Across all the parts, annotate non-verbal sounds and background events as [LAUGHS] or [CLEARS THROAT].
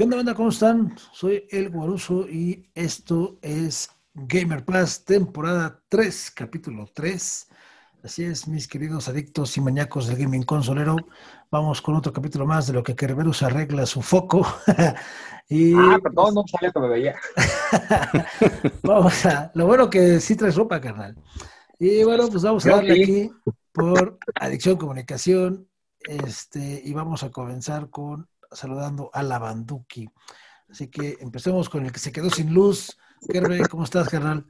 ¿Qué onda, banda? ¿Cómo están? Soy El Guaruso y esto es Gamer Pass, temporada 3, capítulo 3. Así es, mis queridos adictos y maníacos del gaming consolero. Vamos con otro capítulo más de lo que Kerberus arregla su foco. [LAUGHS] y, ah, perdón, no sabía que me veía. [LAUGHS] vamos a. Lo bueno que sí traes ropa, carnal. Y bueno, pues vamos a darle aquí por Adicción Comunicación. Este, y vamos a comenzar con saludando a la Banduki. Así que empecemos con el que se quedó sin luz. Kerbe, ¿cómo estás, carnal?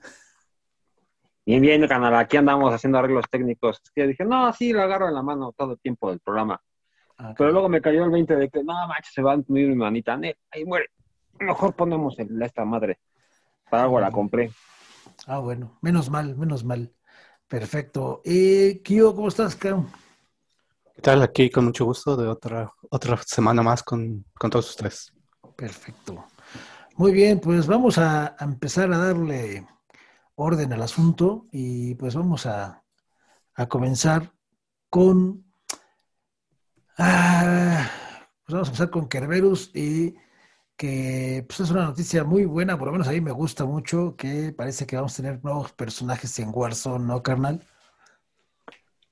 Bien, bien, canal. Aquí andamos haciendo arreglos técnicos. Es que dije, no, sí, lo agarro en la mano todo el tiempo del programa. Ah, Pero luego me cayó el 20 de que, no, macho, se va a mi manita. Ahí muere. Mejor ponemos el, esta madre. Para algo la compré. Ah, bueno. Menos mal, menos mal. Perfecto. Eh, Kio, ¿cómo estás, Kio? ¿Qué tal? Aquí con mucho gusto de otra, otra semana más con, todos ustedes. Perfecto. Muy bien, pues vamos a, empezar a darle orden al asunto y pues vamos a, comenzar con... Ah, pues vamos a empezar con Kerberus y que pues es una noticia muy buena, por lo menos a mí me gusta mucho, que parece que vamos a tener nuevos personajes en Warzone, ¿no, carnal?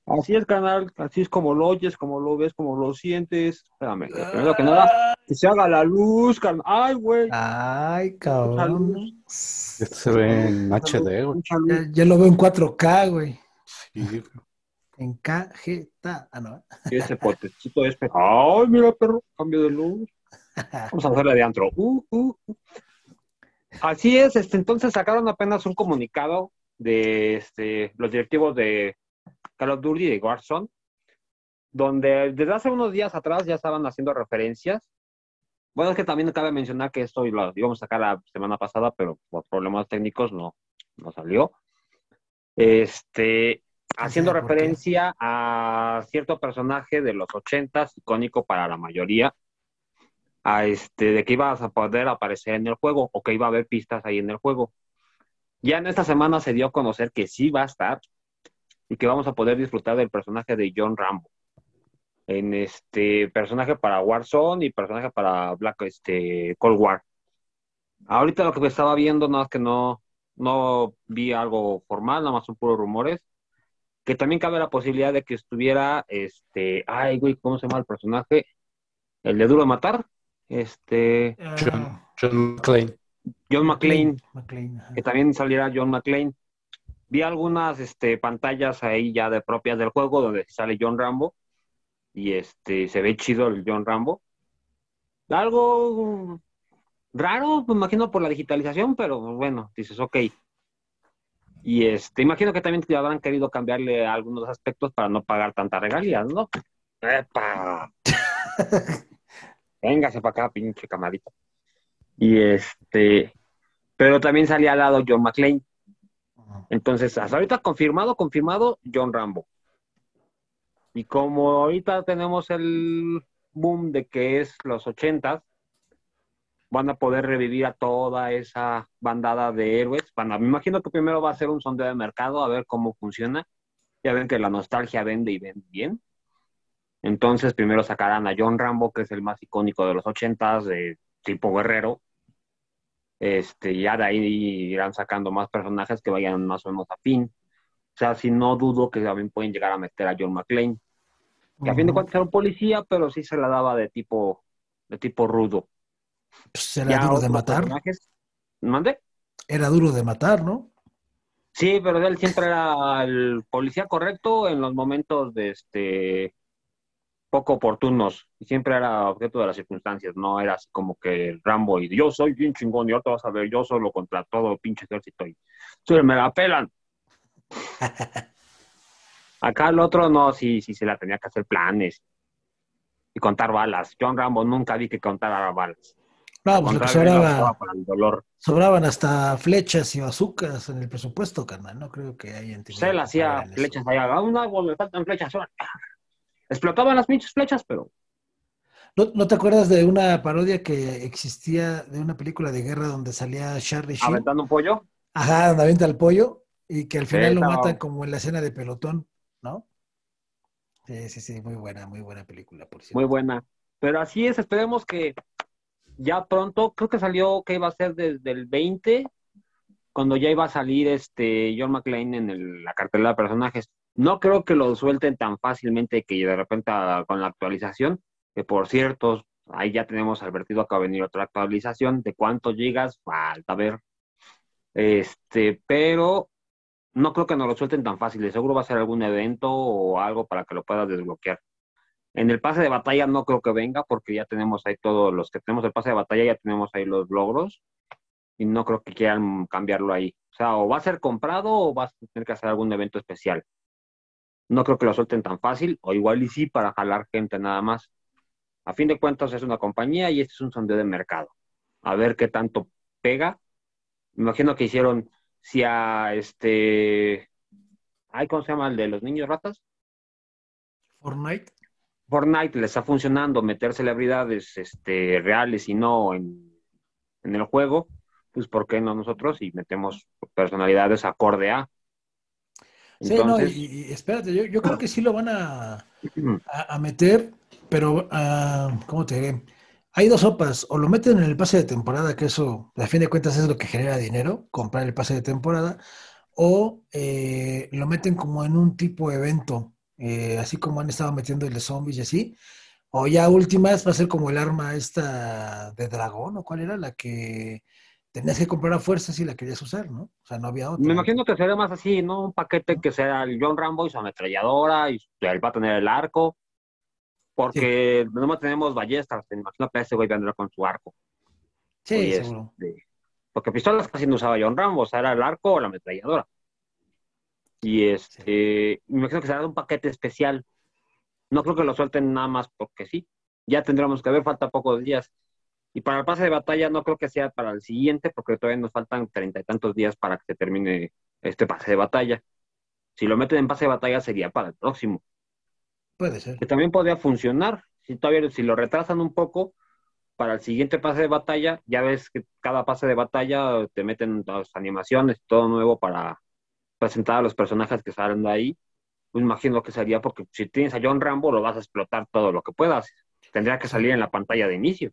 Así es, canal, así es como lo oyes, como lo ves, como lo sientes. Espérame, primero que nada, que se haga la luz, carnal. Ay, güey. Ay, cabrón. Esto se ve en HD, güey. Ya, lo veo en 4K, güey. Sí. En KGT. Ah, no. Y ese potecito es. Ay, mira, perro, cambio de luz. Vamos a hacerle de antro. Uh, uh, uh. Así es, este, entonces sacaron apenas un comunicado de este, los directivos de Call of Duty de Warzone, donde desde hace unos días atrás ya estaban haciendo referencias. Bueno, es que también cabe mencionar que esto lo íbamos a sacar la semana pasada, pero por problemas técnicos no, no salió. Este, haciendo referencia a cierto personaje de los ochentas, icónico para la mayoría, a este, de que ibas a poder aparecer en el juego o que iba a haber pistas ahí en el juego. Ya en esta semana se dio a conocer que sí va a estar, y que vamos a poder disfrutar del personaje de John Rambo. En este personaje para Warzone y personaje para Black este, Cold War. Ahorita lo que me estaba viendo, nada más que no, no vi algo formal, nada más son puros rumores. Que también cabe la posibilidad de que estuviera, este, ay, güey, ¿cómo se llama el personaje? El de Duro de Matar. Este. John, John McClane. John McClane. que también saliera John McClane vi algunas este, pantallas ahí ya de propias del juego donde sale John Rambo y este se ve chido el John Rambo. Algo raro, me imagino por la digitalización, pero bueno, dices, ok. Y este, imagino que también habrán querido cambiarle algunos aspectos para no pagar tantas regalías, ¿no? ¡Epa! [LAUGHS] Véngase para acá, pinche camarita. Y este, pero también salía al lado John McClane. Entonces, hasta ahorita confirmado, confirmado, John Rambo. Y como ahorita tenemos el boom de que es los ochentas, van a poder revivir a toda esa bandada de héroes. Bueno, me imagino que primero va a ser un sondeo de mercado a ver cómo funciona. Ya ven que la nostalgia vende y vende bien. Entonces, primero sacarán a John Rambo, que es el más icónico de los ochentas, de tipo guerrero. Este, ya de ahí irán sacando más personajes que vayan más o menos a fin. O sea, si no dudo que también pueden llegar a meter a John McClane, que a fin de cuentas era un policía, pero sí se la daba de tipo, de tipo rudo. Pues era duro de matar. ¿Mande? Era duro de matar, ¿no? Sí, pero él siempre era el policía correcto en los momentos de este poco oportunos y siempre era objeto de las circunstancias, no era así como que Rambo y yo soy bien chingón y ahora vas a ver yo solo contra todo pinche ejército y me la pelan. [LAUGHS] Acá el otro no, sí, sí se la tenía que hacer planes y contar balas. John Rambo nunca vi que contara balas. No, pues sobraba, sobraban hasta flechas y bazucas en el presupuesto, carnal. No creo que haya Se le hacía flechas allá. A un árbol le faltan flechas explotaban las pinches flechas, pero. ¿No, te acuerdas de una parodia que existía de una película de guerra donde salía Charlie Sheen? ¿Aventando un pollo? Ajá, donde avienta el pollo y que al final lo matan como en la escena de pelotón, ¿no? Sí, sí, sí, muy buena, muy buena película, por cierto. Muy buena. Pero así es, esperemos que ya pronto, creo que salió que iba a ser desde el 20, cuando ya iba a salir este John McClane en la cartelera de personajes. No creo que lo suelten tan fácilmente que de repente ah, con la actualización, que por cierto, ahí ya tenemos advertido que va a venir otra actualización de cuántos gigas, falta ver. Este, pero no creo que nos lo suelten tan fácil. Seguro va a ser algún evento o algo para que lo puedas desbloquear. En el pase de batalla no creo que venga porque ya tenemos ahí todos los que tenemos el pase de batalla, ya tenemos ahí los logros y no creo que quieran cambiarlo ahí. O sea, o va a ser comprado o vas a tener que hacer algún evento especial. No creo que lo suelten tan fácil o igual y sí para jalar gente nada más. A fin de cuentas es una compañía y este es un sondeo de mercado. A ver qué tanto pega. Me imagino que hicieron si a este... ¿Ay, ¿Cómo se llama el de los niños ratas? Fortnite. Fortnite le está funcionando meter celebridades este, reales y no en, el juego, pues ¿por qué no nosotros? Y metemos personalidades acorde a. Sí, no, y, espérate, yo, creo que sí lo van a, [CLEARS THROAT] a, meter, pero, uh, ¿cómo te diré? Hay dos sopas, o lo meten en el pase de temporada, que eso, a fin de cuentas, es lo que genera dinero, comprar el pase de temporada, o eh, lo meten como en un tipo de evento, eh, así como han estado metiendo el de zombies y así. O ya últimas va a ser como el arma esta de dragón, ¿o cuál era la que tenías que comprar a fuerzas y la querías usar, ¿no? O sea, no había otra. Me imagino que sería más así, ¿no? Un paquete que sea el John Rambo y su ametralladora y él va a tener el arco. Porque no tenemos ballestas, me imagino que ese güey vendrá con su arco. Sí, seguro. porque pistolas casi no usaba John Rambo, o sea, era el arco o la ametralladora. Y este, me imagino que será un paquete especial. No creo que lo suelten nada más porque sí. Ya tendremos que ver, falta pocos días. Y para el pase de batalla no creo que sea para el siguiente, porque todavía nos faltan treinta y tantos días para que se termine este pase de batalla. Si lo meten en pase de batalla sería para el próximo. Puede ser. Que también podría funcionar. Si todavía, si lo retrasan un poco, para el siguiente pase de batalla, ya ves que cada pase de batalla te meten las animaciones, todo nuevo para presentar a los personajes que salen de ahí, pues imagino que sería porque si tienes a John Rambo lo vas a explotar todo lo que puedas. Tendría que salir en la pantalla de inicio.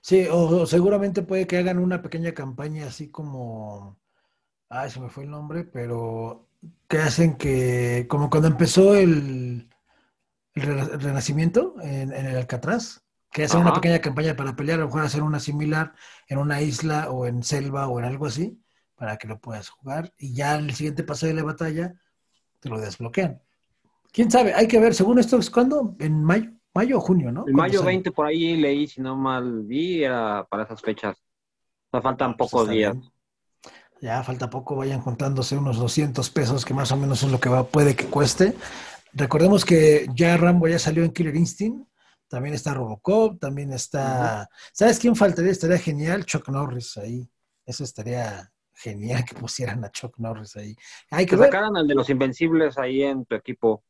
Sí, o, seguramente puede que hagan una pequeña campaña así como, ay, se me fue el nombre, pero que hacen que, como cuando empezó el, el renacimiento en, el Alcatraz, que hacen una pequeña campaña para pelear, a lo mejor hacer una similar en una isla o en selva o en algo así, para que lo puedas jugar y ya el siguiente paso de la batalla te lo desbloquean. ¿Quién sabe? Hay que ver, según esto es cuando, en mayo, mayo o junio, ¿no? En mayo 20 por ahí leí, si no mal vi, era para esas fechas. O faltan ah, pues pocos días. Ya falta poco, vayan contándose unos 200 pesos, que más o menos es lo que va, puede que cueste. Recordemos que ya Rambo ya salió en Killer Instinct, también está Robocop, también está... ¿Sabes quién faltaría? Estaría genial, Chuck Norris ahí. Eso estaría genial que pusieran a Chuck Norris ahí. Hay que, sacaran al de los Invencibles ahí en tu equipo.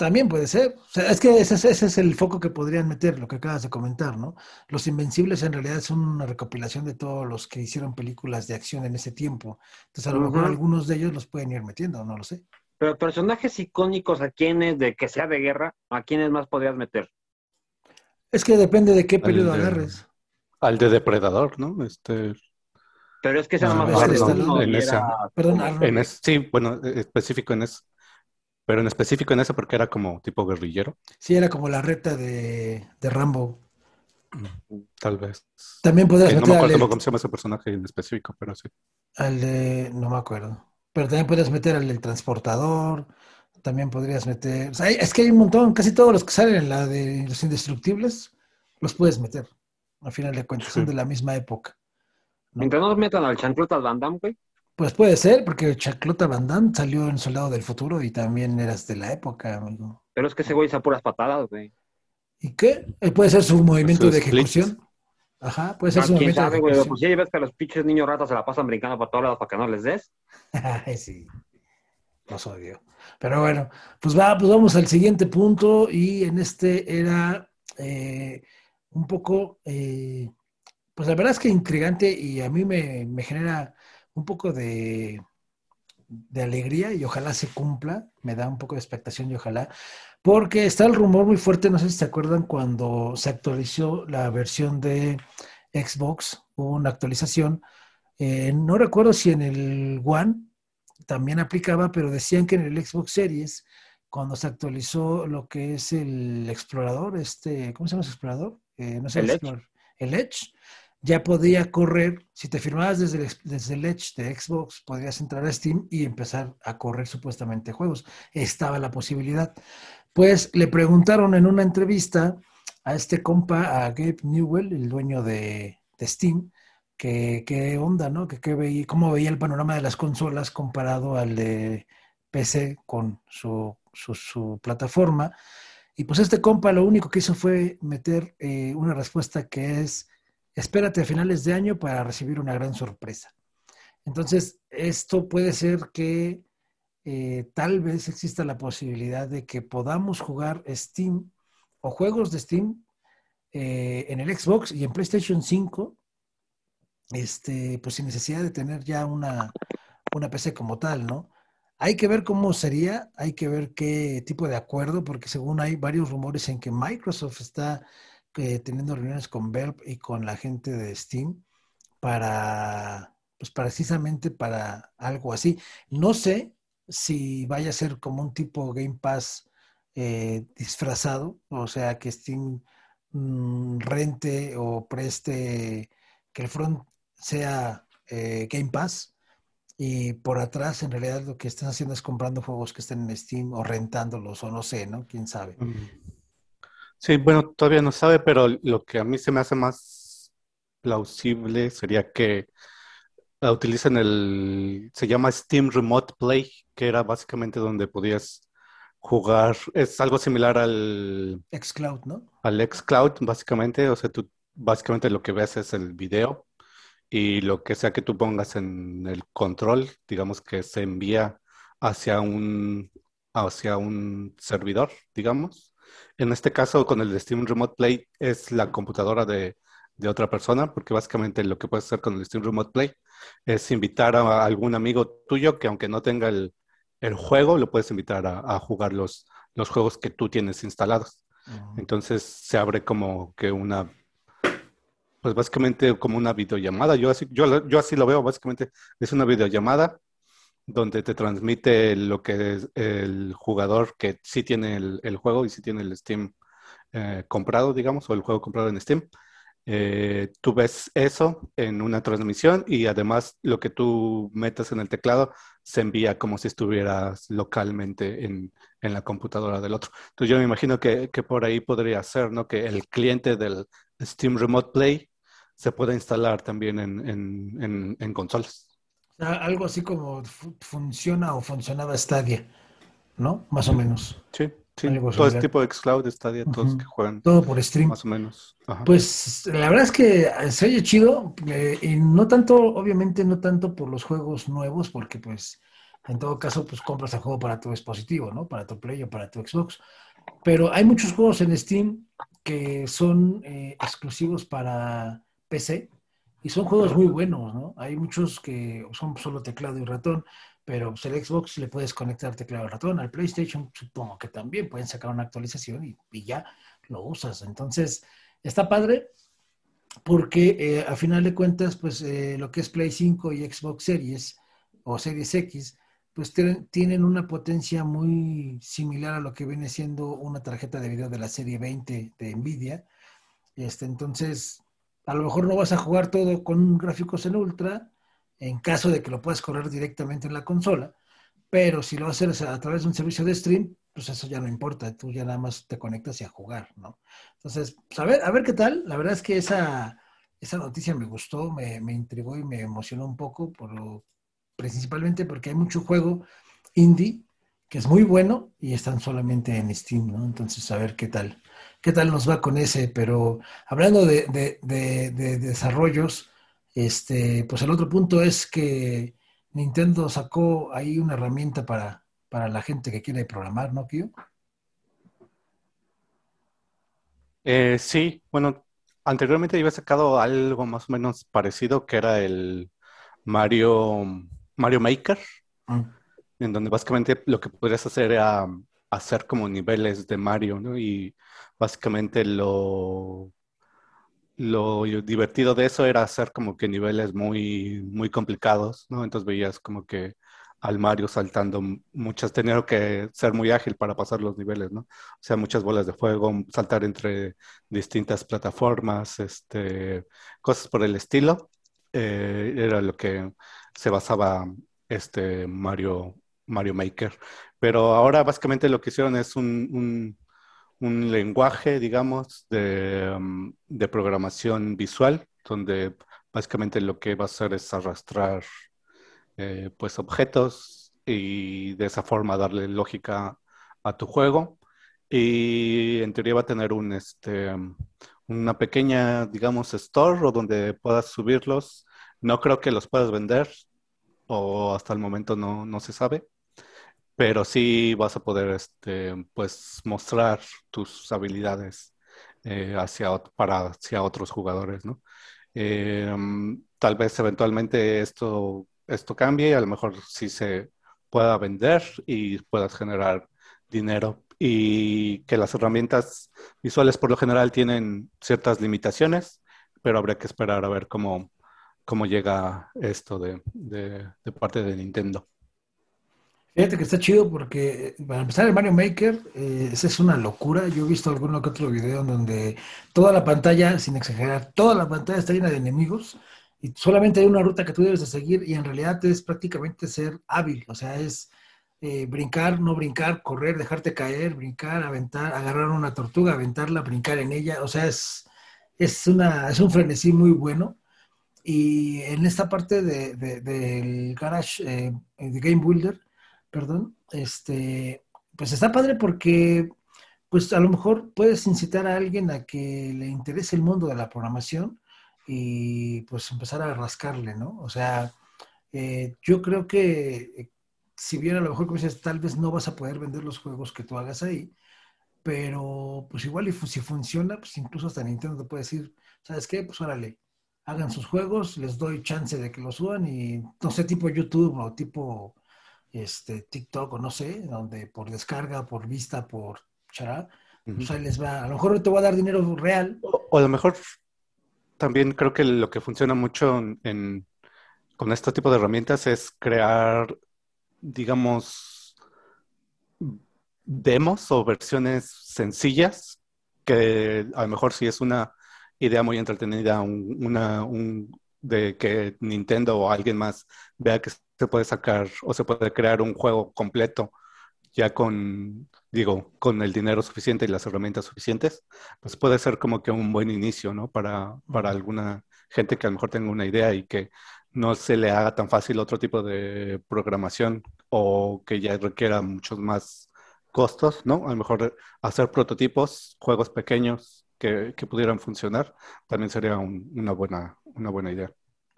También puede ser. O sea, es que ese, es el foco que podrían meter, lo que acabas de comentar, ¿no? Los Invencibles en realidad son una recopilación de todos los que hicieron películas de acción en ese tiempo. Entonces, a lo mejor algunos de ellos los pueden ir metiendo, no lo sé. Pero personajes icónicos, ¿a quiénes, de que sea de guerra, a quiénes más podrías meter? Es que depende de qué periodo agarres. Al de Depredador, ¿no? Este, pero es que sea más en Perdón, sí, bueno, específico en eso. Pero en específico en eso porque era como tipo guerrillero. Sí, era como la reta de, de Rambo. Tal vez. También podrías meter. No me acuerdo cómo se llama ese personaje en específico, pero sí. Al de. No me acuerdo. Pero también podrías meter al del transportador. También podrías meter. O sea, es que hay un montón. Casi todos los que salen en la de los indestructibles los puedes meter. Al final de cuentas, son de la misma época. Mientras no nos metan al Chanclota Van Damme, güey. Pues puede ser, porque Chanclota Van Damme salió en Soldado del Futuro y también eras de la época, amigo. Pero es que ese güey a puras patadas, güey. ¿Y qué? Eh, puede ser su movimiento de ejecución. Ajá, puede ser ah, su movimiento sabe, de ejecución. Güey? Pues ya ves que a los pinches niños ratas se la pasan brincando por todos lados para que no les des. [LAUGHS] Ay, sí. Los odio. Pero bueno, pues, va, pues vamos al siguiente punto y en este era eh, un poco... Eh, pues la verdad es que intrigante y a mí me, genera un poco de, de, alegría y ojalá se cumpla, me da un poco de expectación y ojalá, porque está el rumor muy fuerte, no sé si se acuerdan cuando se actualizó la versión de Xbox, hubo una actualización. Eh, no recuerdo si en el One también aplicaba, pero decían que en el Xbox Series, cuando se actualizó lo que es el explorador, este, ¿cómo se llama ese explorador? Eh, no sé, el, Edge. el Edge, ya podía correr, si te firmabas desde el, desde Edge de Xbox, podrías entrar a Steam y empezar a correr supuestamente juegos. Estaba la posibilidad. Pues le preguntaron en una entrevista a este compa, a Gabe Newell, el dueño de, Steam, que qué onda, ¿no? Que, veía, cómo veía el panorama de las consolas comparado al de PC con su, plataforma. Y pues este compa lo único que hizo fue meter eh, una respuesta que es, espérate a finales de año para recibir una gran sorpresa. Entonces, esto puede ser que eh, tal vez exista la posibilidad de que podamos jugar Steam o juegos de Steam eh, en el Xbox y en PlayStation 5, este, pues sin necesidad de tener ya una, una PC como tal, ¿no? Hay que ver cómo sería, hay que ver qué tipo de acuerdo, porque según hay varios rumores en que Microsoft está eh, teniendo reuniones con Valve y con la gente de Steam para, pues precisamente para algo así. No sé si vaya a ser como un tipo Game Pass eh, disfrazado, o sea, que Steam mm, rente o preste, que el front sea eh, Game Pass y por atrás en realidad lo que están haciendo es comprando juegos que estén en Steam o rentándolos o no sé, ¿no? ¿Quién sabe? Sí, bueno, todavía no sabe, pero lo que a mí se me hace más plausible sería que utilizan el, se llama Steam Remote Play, que era básicamente donde podías jugar, es algo similar al xCloud, ¿no? Al xCloud, básicamente, o sea, tú básicamente lo que ves es el video y lo que sea que tú pongas en el control, digamos que se envía hacia un, hacia un servidor, digamos. En este caso, con el Steam Remote Play es la computadora de, de otra persona, porque básicamente lo que puedes hacer con el Steam Remote Play es invitar a algún amigo tuyo que aunque no tenga el, el juego, lo puedes invitar a, jugar los, los, juegos que tú tienes instalados. Entonces se abre como que una, pues básicamente como una videollamada. Yo así, yo, yo así lo veo, básicamente es una videollamada donde te transmite lo que es el jugador que sí tiene el, juego y sí tiene el Steam eh, comprado, digamos, o el juego comprado en Steam. Eh, tú ves eso en una transmisión y además lo que tú metas en el teclado se envía como si estuvieras localmente en, la computadora del otro. Entonces yo me imagino que, por ahí podría ser, ¿no? Que el cliente del Steam Remote Play se pueda instalar también en, consolas. Algo así como funciona o funcionaba Stadia, ¿no? Más o menos. Sí todo este tipo de Xcloud, Stadia, todos que juegan. Todo por stream. Más o menos. Pues la verdad es que se oye chido, eh, y no tanto, obviamente no tanto por los juegos nuevos, porque pues en todo caso pues compras el juego para tu dispositivo, ¿no? Para tu Play o para tu Xbox. Pero hay muchos juegos en Steam que son eh, exclusivos para PC y son juegos muy buenos, ¿no? Hay muchos que son solo teclado y ratón pero pues, el Xbox le puedes conectar teclado ratón, al PlayStation supongo que también pueden sacar una actualización y, ya lo usas. Entonces, está padre porque eh, a final de cuentas, pues eh, lo que es Play 5 y Xbox Series o Series X, pues tienen una potencia muy similar a lo que viene siendo una tarjeta de video de la serie 20 de Nvidia. Este, entonces, a lo mejor no vas a jugar todo con gráficos en ultra, en caso de que lo puedas correr directamente en la consola, pero si lo haces a través de un servicio de stream, pues eso ya no importa, tú ya nada más te conectas y a jugar, ¿no? Entonces, pues a ver, a ver qué tal, la verdad es que esa, esa noticia me gustó, me, me intrigó y me emocionó un poco, por lo, principalmente porque hay mucho juego indie que es muy bueno y están solamente en Steam, ¿no? Entonces, a ver qué tal, qué tal nos va con ese, pero hablando de, de, de, de desarrollos, este, pues el otro punto es que Nintendo sacó ahí una herramienta para, para la gente que quiere programar, ¿no, Kio? Eh, sí, bueno, anteriormente había sacado algo más o menos parecido que era el Mario, Mario Maker, mm. en donde básicamente lo que podrías hacer era hacer como niveles de Mario, ¿no? Y básicamente lo lo divertido de eso era hacer como que niveles muy, muy complicados, ¿no? Entonces veías como que al Mario saltando muchas, tenía que ser muy ágil para pasar los niveles, ¿no? O sea, muchas bolas de fuego, saltar entre distintas plataformas, este, cosas por el estilo, eh, era lo que se basaba este Mario, Mario Maker. Pero ahora básicamente lo que hicieron es un un lenguaje, digamos, um, de, programación visual, donde básicamente lo que va a hacer es arrastrar eh, pues objetos y de esa forma darle lógica a tu juego. Y en teoría va a tener un, este, una pequeña, digamos, store o donde puedas subirlos. No creo que los puedas vender o hasta el momento no, no se sabe pero sí vas a poder este, pues, mostrar tus habilidades eh, hacia, para, hacia otros jugadores, ¿no? Eh, tal vez eventualmente esto, esto cambie, a lo mejor sí se pueda vender y puedas generar dinero y que las herramientas visuales por lo general tienen ciertas limitaciones, pero habría que esperar a ver cómo, cómo llega esto de, de parte de Nintendo. Fíjate que está chido porque para empezar el Mario Maker, eh, esa es una locura. Yo he visto alguno que otro video en donde toda la pantalla, sin exagerar, toda la pantalla está llena de enemigos y solamente hay una ruta que tú debes de seguir y en realidad es prácticamente ser hábil, o sea, es eh, brincar, no brincar, correr, dejarte caer, brincar, aventar, agarrar una tortuga, aventarla, brincar en ella, o sea, es, es, una, es un frenesí muy bueno. Y en esta parte de, del Garage, eh, de Game Builder, perdón, este, pues está padre porque pues a lo mejor puedes incitar a alguien a que le interese el mundo de la programación y pues empezar a rascarle, ¿no? O sea, eh, yo creo que eh, si bien a lo mejor como dices, tal vez no vas a poder vender los juegos que tú hagas ahí, pero pues igual y si funciona, pues incluso hasta Nintendo te puede decir, ¿sabes qué? Pues órale, hagan sus juegos, les doy chance de que los suban y no sé, tipo YouTube o tipo este, TikTok o no sé, donde por descarga, por vista, por chará, pues ahí les va. A lo mejor te voy a dar dinero real. O, a lo mejor también creo que lo que funciona mucho en, con este tipo de herramientas es crear, digamos, demos o versiones sencillas que a lo mejor si es una idea muy entretenida, una, un, de que Nintendo o alguien más vea que se puede sacar o se puede crear un juego completo ya con, digo, con el dinero suficiente y las herramientas suficientes, pues puede ser como que un buen inicio, ¿no? Para, para alguna gente que a lo mejor tenga una idea y que no se le haga tan fácil otro tipo de programación o que ya requiera muchos más costos, ¿no? A lo mejor hacer prototipos, juegos pequeños que, que pudieran funcionar, también sería una, buena, una buena idea.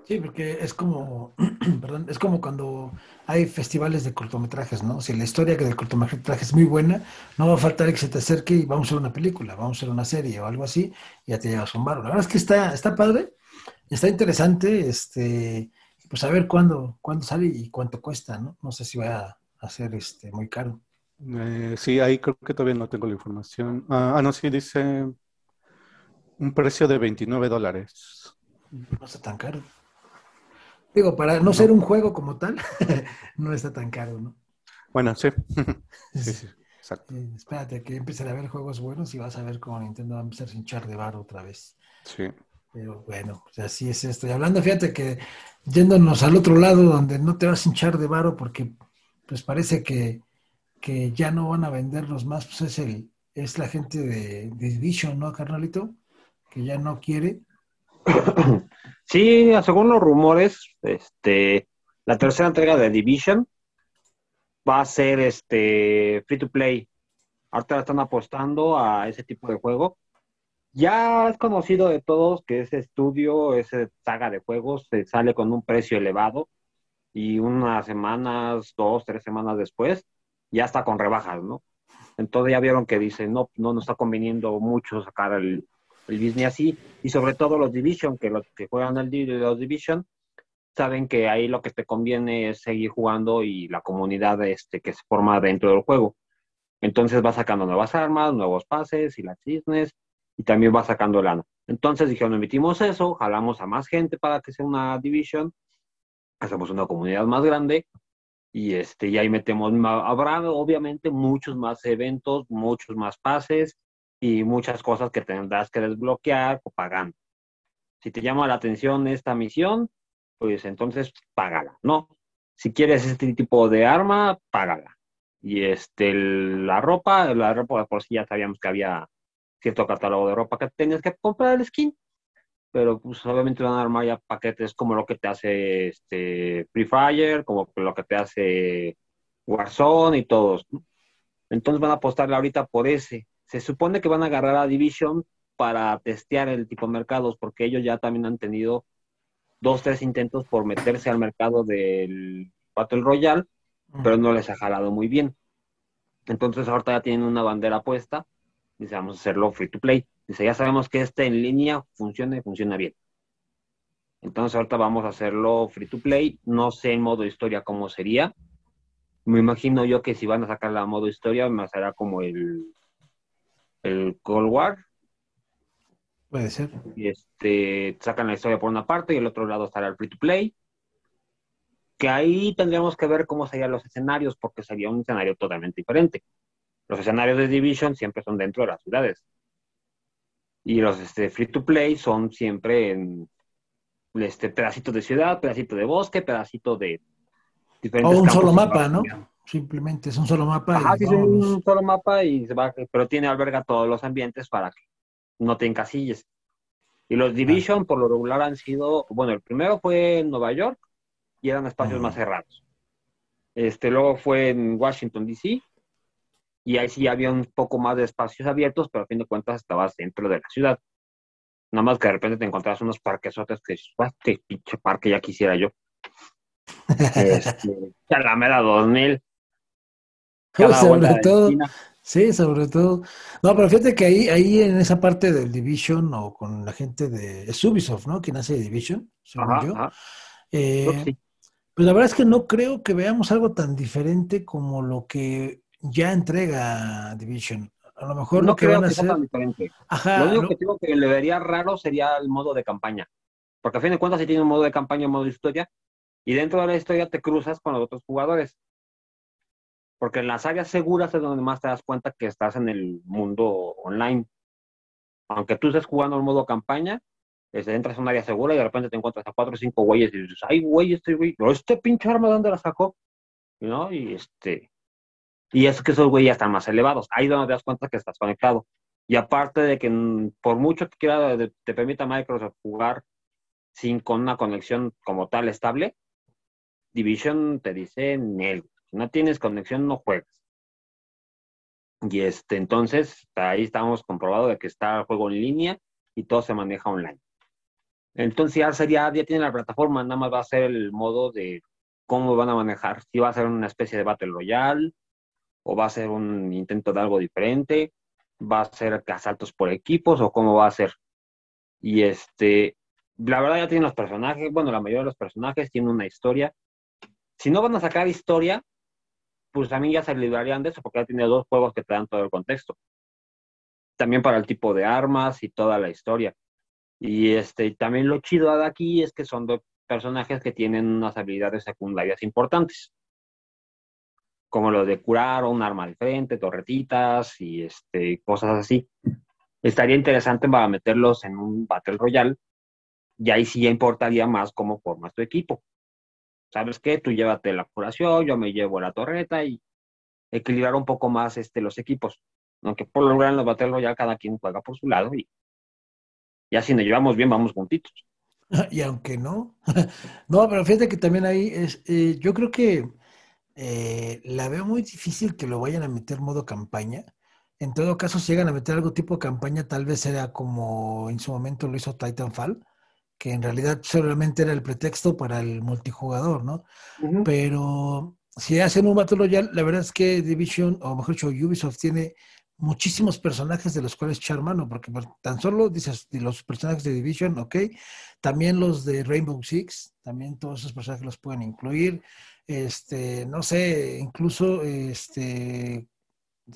Sí, porque es como, [CLEARS THROAT] perdón, es como cuando hay festivales de cortometrajes, ¿no? Si la historia del cortometraje es muy buena, no va a faltar que se te acerque y vamos a hacer una película, vamos a hacer una serie o algo así, y ya te llevas un barro. La verdad es que está, está padre, está interesante, este, pues a ver cuándo, cuándo sale y cuánto cuesta, ¿no? No sé si va a, ser este, muy caro. Eh, sí, ahí creo que todavía no tengo la información. Ah, ah no, sí, dice un precio de 29 dólares. No está tan caro. Digo, para no, ser un juego como tal, [LAUGHS] no está tan caro, ¿no? Bueno, sí. [LAUGHS] sí, sí exacto. espérate, que empiecen a haber juegos buenos y vas a ver cómo Nintendo va a empezar a hinchar de bar otra vez. Sí. Pero bueno, pues así es esto. Y hablando, fíjate que yéndonos al otro lado donde no te vas a hinchar de varo porque pues parece que, que ya no van a venderlos más, pues es el es la gente de, de Division, ¿no, carnalito? Que ya no quiere. [COUGHS] Sí, según los rumores, este, la tercera entrega de Division va a ser este free to play. Ahorita están apostando a ese tipo de juego. Ya es conocido de todos que ese estudio, esa saga de juegos, se sale con un precio elevado y unas semanas, dos, tres semanas después, ya está con rebajas, ¿no? Entonces ya vieron que dicen, no, no nos está conveniendo mucho sacar el, el Disney así, y sobre todo los Division, que los que juegan el los Division, saben que ahí lo que te conviene es seguir jugando y la comunidad este, que se forma dentro del juego. Entonces va sacando nuevas armas, nuevos pases y las cisnes, y también va sacando lana. Entonces dijeron, emitimos eso, jalamos a más gente para que sea una division, hacemos una comunidad más grande y este y ahí metemos habrá obviamente muchos más eventos, muchos más pases y muchas cosas que tendrás que desbloquear o pagando. Si te llama la atención esta misión, pues entonces págala, ¿no? Si quieres este tipo de arma, págala. Y este la ropa, la ropa por si ya sabíamos que había cierto catálogo de ropa que tenías que comprar el skin pero pues obviamente van a armar ya paquetes como lo que te hace este Free Fire, como lo que te hace Warzone y todos. Entonces van a apostarle ahorita por ese. Se supone que van a agarrar a Division para testear el tipo de mercados, porque ellos ya también han tenido dos, tres intentos por meterse al mercado del Battle Royale, pero no les ha jalado muy bien. Entonces ahorita ya tienen una bandera puesta y vamos a hacerlo free to play. Dice, ya sabemos que este en línea funciona y funciona bien. Entonces ahorita vamos a hacerlo free to play. No sé en modo historia cómo sería. Me imagino yo que si van a sacar la modo historia, me será como el, el Cold War. Puede ser. Y este, sacan la historia por una parte y el otro lado estará el free to play. Que ahí tendríamos que ver cómo serían los escenarios, porque sería un escenario totalmente diferente. Los escenarios de Division siempre son dentro de las ciudades. Y los este, free to play son siempre en este pedacito de ciudad, pedacito de bosque, pedacito de diferentes. O un solo mapa, ¿no? Simplemente es un solo mapa. Ajá, es un solo mapa y se va, pero tiene alberga todos los ambientes para que no tengan casillas. Y los Division, por lo regular, han sido, bueno, el primero fue en Nueva York y eran espacios más cerrados. Este, luego fue en Washington, D.C y ahí sí había un poco más de espacios abiertos, pero a fin de cuentas estabas dentro de la ciudad. Nada más que de repente te encontrabas unos parquesotes que qué pinche parque ya quisiera yo. [LAUGHS] este, Alameda 2000. [LAUGHS] sobre todo, sí, sobre todo. No, pero fíjate que ahí, ahí en esa parte del Division o con la gente de es Ubisoft, ¿no? Quien hace Division, según yo. Eh, pues la verdad es que no creo que veamos algo tan diferente como lo que ya entrega Division. A lo mejor no lo que creo van a que hacer... sea tan diferente. lo único que digo que le vería raro sería el modo de campaña. Porque a fin de cuentas, si tiene un modo de campaña un modo de historia, y dentro de la historia te cruzas con los otros jugadores. Porque en las áreas seguras es donde más te das cuenta que estás en el mundo online. Aunque tú estés jugando el modo campaña, entras en un área segura y de repente te encuentras a cuatro o cinco güeyes y dices, ay, güey, este güey, este pinche arma, ¿dónde la sacó? ¿No? Y este, y es que esos güeyes ya están más elevados. Ahí donde te das cuenta que estás conectado. Y aparte de que mm, por mucho que quiera te permita Microsoft jugar sin con una conexión como tal estable, Division te dice, Nel, no tienes conexión no juegas. Y este, entonces, ahí estamos comprobado de que está el juego en línea y todo se maneja online. Entonces ya sería, ya tiene la plataforma, nada más va a ser el modo de cómo van a manejar. Si va a ser una especie de Battle Royale, o va a ser un intento de algo diferente, va a ser asaltos por equipos o cómo va a ser. Y este, la verdad ya tienen los personajes, bueno, la mayoría de los personajes tienen una historia. Si no van a sacar historia, pues mí ya se librarían de eso porque ya tiene dos juegos que te dan todo el contexto. También para el tipo de armas y toda la historia. Y este, también lo chido de aquí es que son dos personajes que tienen unas habilidades secundarias importantes como lo de curar un arma de frente, torretitas y este, cosas así. Estaría interesante para meterlos en un Battle Royale y ahí sí ya importaría más cómo formas tu equipo. ¿Sabes qué? Tú llévate la curación, yo me llevo la torreta y equilibrar un poco más este, los equipos. Aunque por lo general en los Battle Royale cada quien juega por su lado y ya si nos llevamos bien vamos juntitos. [LAUGHS] Y aunque no, [LAUGHS] no, pero fíjate que también ahí es, eh, yo creo que eh, la veo muy difícil que lo vayan a meter modo campaña. En todo caso, si llegan a meter algo tipo campaña, tal vez será como en su momento lo hizo Titanfall, que en realidad solamente era el pretexto para el multijugador, ¿no? Pero si hacen un Battle Royale, la verdad es que Division, o mejor dicho, Ubisoft tiene muchísimos personajes de los cuales echar mano, porque tan solo dices los personajes de Division, ok, también los de Rainbow Six, también todos esos personajes los pueden incluir este, no sé, incluso este,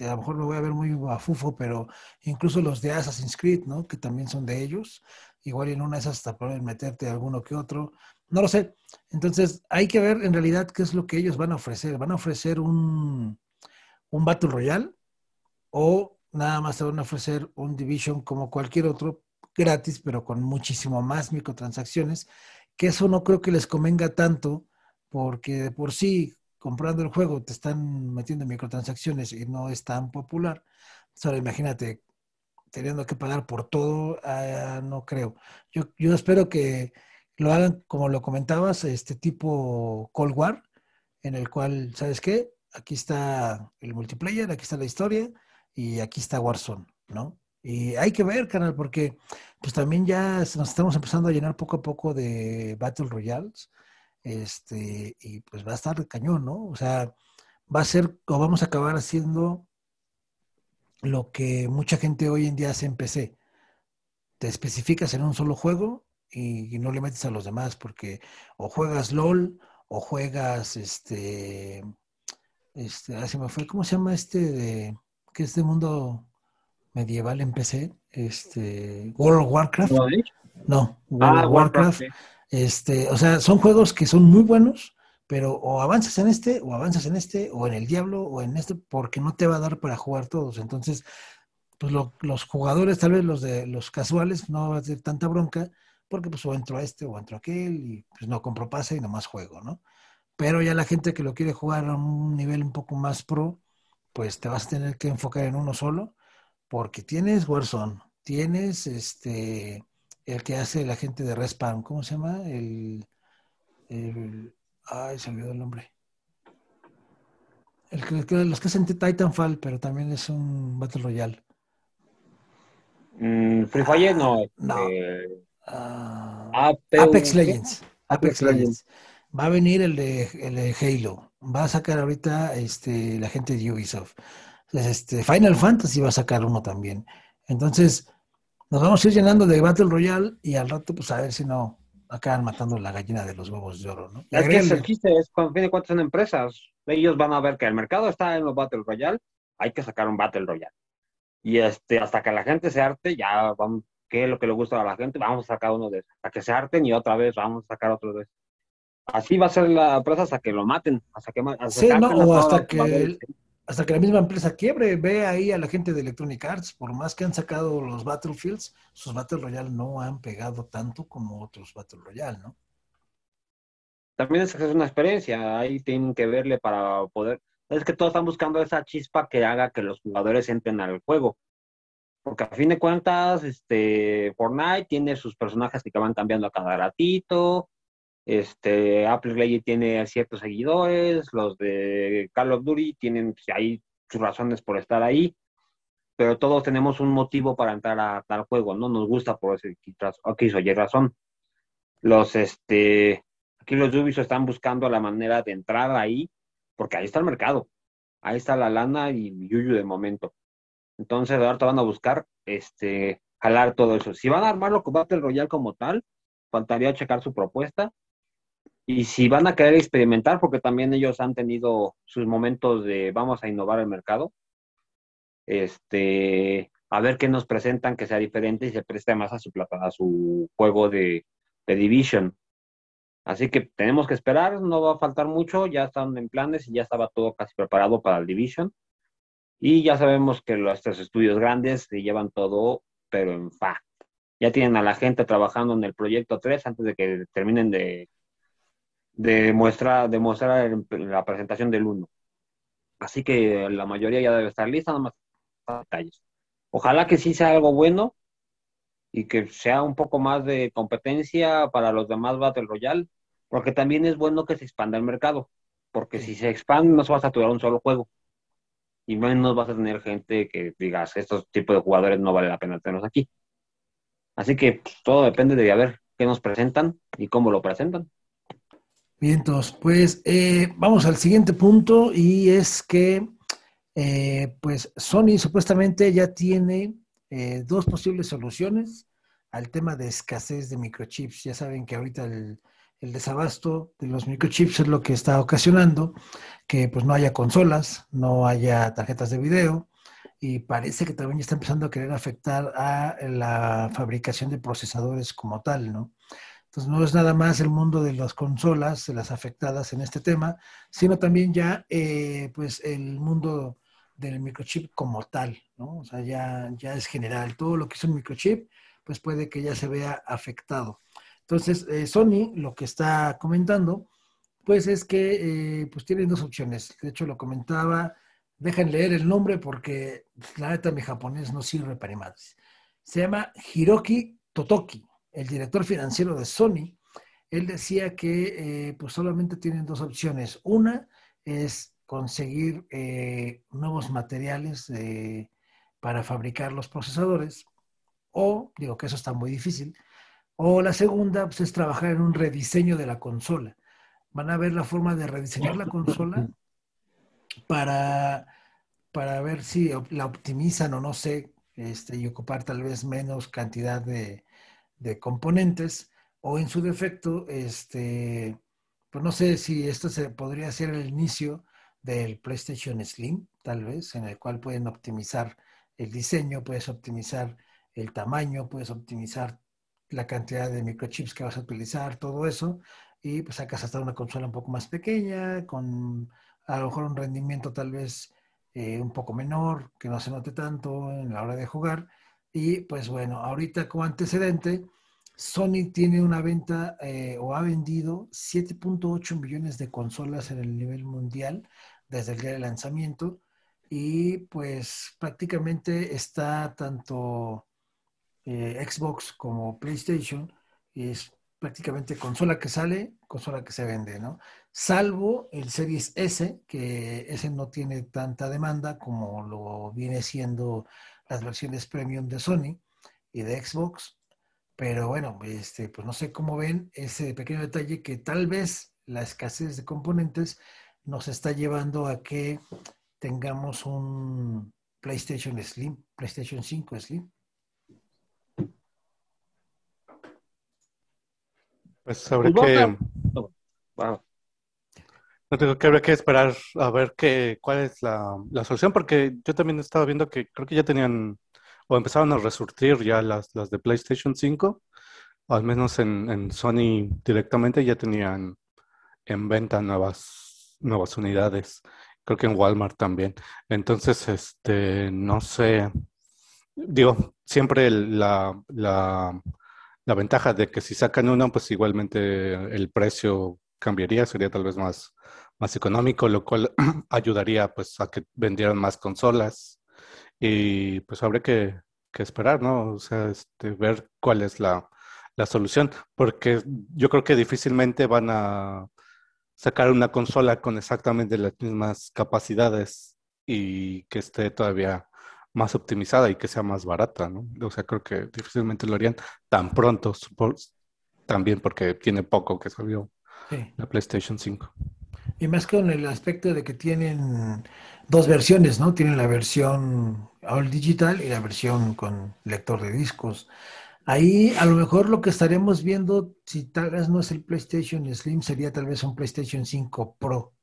a lo mejor me voy a ver muy bafufo, pero incluso los de Assassin's Creed, ¿no? Que también son de ellos. Igual en una esas hasta pueden meterte alguno que otro. No lo sé. Entonces, hay que ver en realidad qué es lo que ellos van a ofrecer. ¿Van a ofrecer un, un Battle Royale? ¿O nada más te van a ofrecer un Division como cualquier otro, gratis, pero con muchísimo más microtransacciones? Que eso no creo que les convenga tanto, porque de por sí comprando el juego te están metiendo microtransacciones y no es tan popular. Solo imagínate, teniendo que pagar por todo, ah, no creo. Yo, espero que lo hagan, como lo comentabas, este tipo Cold War, en el cual, ¿sabes qué? Aquí está el multiplayer, aquí está la historia y aquí está Warzone, ¿no? Y hay que ver, canal, porque pues también ya nos estamos empezando a llenar poco a poco de Battle Royales este, y pues va a estar cañón, ¿no? O sea, va a ser, o vamos a acabar haciendo lo que mucha gente hoy en día hace en PC. Te especificas en un solo juego y, no le metes a los demás, porque o juegas LOL, o juegas este, este, se me fue, ¿cómo se llama este de, que es de mundo medieval en PC? Este, World of Warcraft. No, World ah, of Warcraft. Este, o sea, son juegos que son muy buenos, pero o avanzas en este, o avanzas en este, o en el Diablo, o en este, porque no te va a dar para jugar todos. Entonces, pues los jugadores, tal vez los de los casuales, no va a ser tanta bronca, porque pues o entro a este o entro a aquel, y pues no compro pase y nomás juego, ¿no? Pero ya la gente que lo quiere jugar a un nivel un poco más pro, pues te vas a tener que enfocar en uno solo, porque tienes Warzone, tienes este el que hace la gente de Respawn, ¿cómo se llama? El, ay, se olvidó el nombre. El que, los que hacen Titanfall, pero también es un Battle Royale. Mm, Free Fire no. no. Eh, ah, Apex Legends. Apex, Legends. Va a venir el de, el de, Halo. Va a sacar ahorita este, la gente de Ubisoft. Este, Final Fantasy va a sacar uno también. Entonces, nos vamos a ir llenando de Battle Royale y al rato, pues a ver si no acaban matando la gallina de los huevos de oro, ¿no? Es que el chiste es, cuando viene cuántas son empresas, ellos van a ver que el mercado está en los Battle Royale, hay que sacar un Battle Royale. Y este, hasta que la gente se arte, ya vamos, ¿qué es lo que le gusta a la gente? Vamos a sacar uno de esos. Hasta que se harten y otra vez vamos a sacar otro de esos. Así va a ser la empresa hasta que lo maten, hasta que Sí, no, o hasta que, hasta que la misma empresa quiebre, ve ahí a la gente de Electronic Arts, por más que han sacado los Battlefields, sus Battle Royale no han pegado tanto como otros Battle Royale, ¿no? También es, es una experiencia, ahí tienen que verle para poder, es que todos están buscando esa chispa que haga que los jugadores entren al juego. Porque a fin de cuentas, este, Fortnite tiene sus personajes que van cambiando a cada ratito, este, Apple Legend tiene ciertos seguidores, los de Call of Duty tienen pues, ahí sus razones por estar ahí, pero todos tenemos un motivo para entrar a tal juego, ¿no? Nos gusta por ese aquí soy razón. Los, este, aquí los Ubisoft están buscando la manera de entrar ahí, porque ahí está el mercado, ahí está la lana y Yuyu de momento. Entonces, ahora te van a buscar, este, jalar todo eso. Si van a armarlo con Battle Royale como tal, faltaría checar su propuesta, y si van a querer experimentar, porque también ellos han tenido sus momentos de vamos a innovar el mercado, este, a ver qué nos presentan que sea diferente y se preste más a su, a su juego de, Division. Así que tenemos que esperar, no va a faltar mucho, ya están en planes y ya estaba todo casi preparado para el Division. Y ya sabemos que los tres estudios grandes se llevan todo, pero en fa. Ya tienen a la gente trabajando en el proyecto 3 antes de que terminen de de, muestra, de mostrar la presentación del 1. Así que la mayoría ya debe estar lista, nada más detalles. Ojalá que sí sea algo bueno y que sea un poco más de competencia para los demás Battle Royale, porque también es bueno que se expanda el mercado, porque si se expande no se va a saturar un solo juego y menos vas a tener gente que digas, estos tipos de jugadores no vale la pena tenerlos aquí. Así que pues, todo depende de a ver qué nos presentan y cómo lo presentan. Bien, entonces, pues eh, vamos al siguiente punto y es que eh, pues Sony supuestamente ya tiene eh, dos posibles soluciones al tema de escasez de microchips. Ya saben que ahorita el, el desabasto de los microchips es lo que está ocasionando que pues no haya consolas, no haya tarjetas de video y parece que también está empezando a querer afectar a la fabricación de procesadores como tal, ¿no? Entonces no es nada más el mundo de las consolas, las afectadas en este tema, sino también ya eh, pues el mundo del microchip como tal, ¿no? O sea, ya, ya es general. Todo lo que es un microchip, pues puede que ya se vea afectado. Entonces, eh, Sony lo que está comentando, pues es que eh, pues tienen dos opciones. De hecho, lo comentaba, dejen leer el nombre porque la neta mi japonés no sirve para más. Se llama Hiroki Totoki el director financiero de Sony, él decía que eh, pues solamente tienen dos opciones. Una es conseguir eh, nuevos materiales para fabricar los procesadores, o digo que eso está muy difícil, o la segunda pues, es trabajar en un rediseño de la consola. Van a ver la forma de rediseñar la consola para, para ver si la optimizan o no sé, este, y ocupar tal vez menos cantidad de, de componentes o en su defecto, este, pues no sé si esto se podría ser el inicio del PlayStation Slim, tal vez, en el cual pueden optimizar el diseño, puedes optimizar el tamaño, puedes optimizar la cantidad de microchips que vas a utilizar, todo eso, y pues sacas hasta una consola un poco más pequeña, con a lo mejor un rendimiento tal vez eh, un poco menor, que no se note tanto en la hora de jugar, y pues bueno, ahorita como antecedente, Sony tiene una venta eh, o ha vendido 7.8 millones de consolas en el nivel mundial desde el día de lanzamiento y pues prácticamente está tanto eh, Xbox como PlayStation, es prácticamente consola que sale, consola que se vende, ¿no? Salvo el Series S, que ese no tiene tanta demanda como lo viene siendo las versiones premium de Sony y de Xbox. Pero bueno, este, pues no sé cómo ven ese pequeño detalle que tal vez la escasez de componentes nos está llevando a que tengamos un PlayStation Slim, PlayStation 5 Slim. Pues habrá pues que... No tengo que habrá que esperar a ver qué, cuál es la, solución, porque yo también estaba viendo que creo que ya tenían, o empezaron a resurtir ya las, las de PlayStation 5, al menos en, Sony directamente ya tenían en venta nuevas, nuevas unidades. Creo que en Walmart también. Entonces, este, no sé, digo, siempre la, la, la ventaja de que si sacan una, pues igualmente el precio cambiaría, sería tal vez más, más económico, lo cual [CLEARS THROAT] ayudaría pues a que vendieran más consolas y pues habría que, esperar, ¿no? O sea, este, ver cuál es la, solución, porque yo creo que difícilmente van a sacar una consola con exactamente las mismas capacidades y que esté todavía más optimizada y que sea más barata, ¿no? O sea, creo que difícilmente lo harían tan pronto, también porque tiene poco que salió la PlayStation 5. Y más con el aspecto de que tienen dos versiones, ¿no? Tienen la versión all digital y la versión con lector de discos. Ahí a lo mejor lo que estaremos viendo, si tal vez no es el PlayStation Slim, sería tal vez un PlayStation 5 Pro,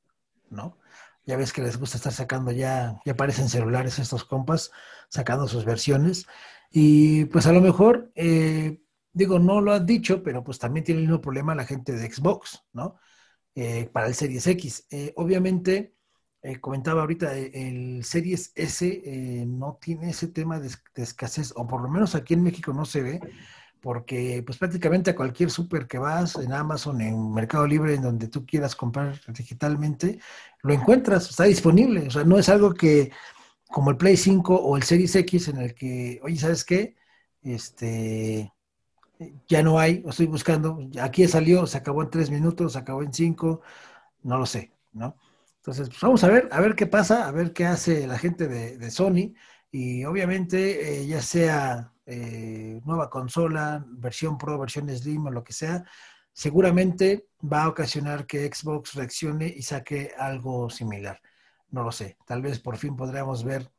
¿no? Ya ves que les gusta estar sacando ya, ya aparecen celulares estos compas, sacando sus versiones. Y pues a lo mejor eh, digo, no lo has dicho, pero pues también tiene el mismo problema la gente de Xbox, ¿no? Eh, para el Series X. Eh, obviamente, eh, comentaba ahorita, el Series S no tiene ese tema de, escasez, o por lo menos aquí en México no se ve, porque pues prácticamente a cualquier súper que vas, en Amazon, en Mercado Libre, en donde tú quieras comprar digitalmente, lo encuentras, está disponible. O sea, no es algo que, como el Play 5 o el Series X, en el que, oye, ¿sabes qué? Este, ya no hay, estoy buscando, aquí salió, se acabó en tres minutos, se acabó en cinco, no lo sé, ¿no? Entonces, pues vamos a ver, a ver qué pasa, a ver qué hace la gente de, Sony y obviamente eh, ya sea eh, nueva consola, versión Pro, versión Slim o lo que sea, seguramente va a ocasionar que Xbox reaccione y saque algo similar. No lo sé, tal vez por fin podríamos ver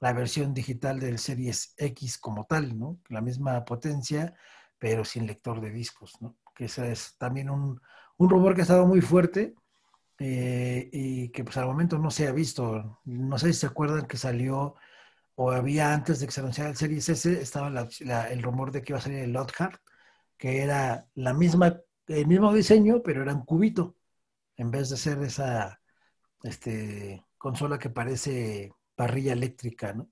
la versión digital del Series X como tal, ¿no? La misma potencia, pero sin lector de discos, ¿no? que ese es también un, rumor que ha estado muy fuerte eh, y que pues al momento no se ha visto. No sé si se acuerdan que salió o había antes de que se anunciara el Series S, estaba el rumor de que iba a salir el Lockhart, que era la misma, el mismo diseño, pero era un cubito, en vez de ser esa este, consola que parece parrilla eléctrica, ¿no?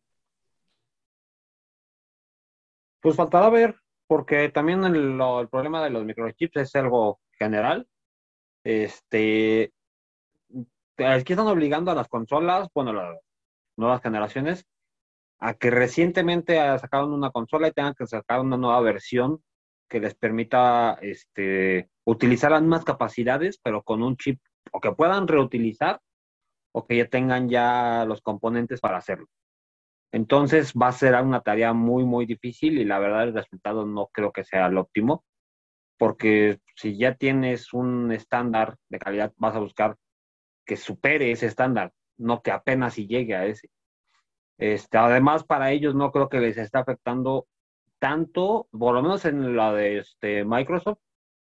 Pues faltará ver, porque también el, problema de los microchips es algo general. Este, aquí están obligando a las consolas, bueno, las nuevas generaciones, a que recientemente sacaron una consola y tengan que sacar una nueva versión que les permita este, utilizar las mismas capacidades, pero con un chip o que puedan reutilizar o que ya tengan ya los componentes para hacerlo. Entonces va a ser una tarea muy, muy difícil y la verdad el resultado no creo que sea el óptimo, porque si ya tienes un estándar de calidad, vas a buscar que supere ese estándar, no que apenas si llegue a ese. Este, además, para ellos no creo que les esté afectando tanto, por lo menos en la de este, Microsoft,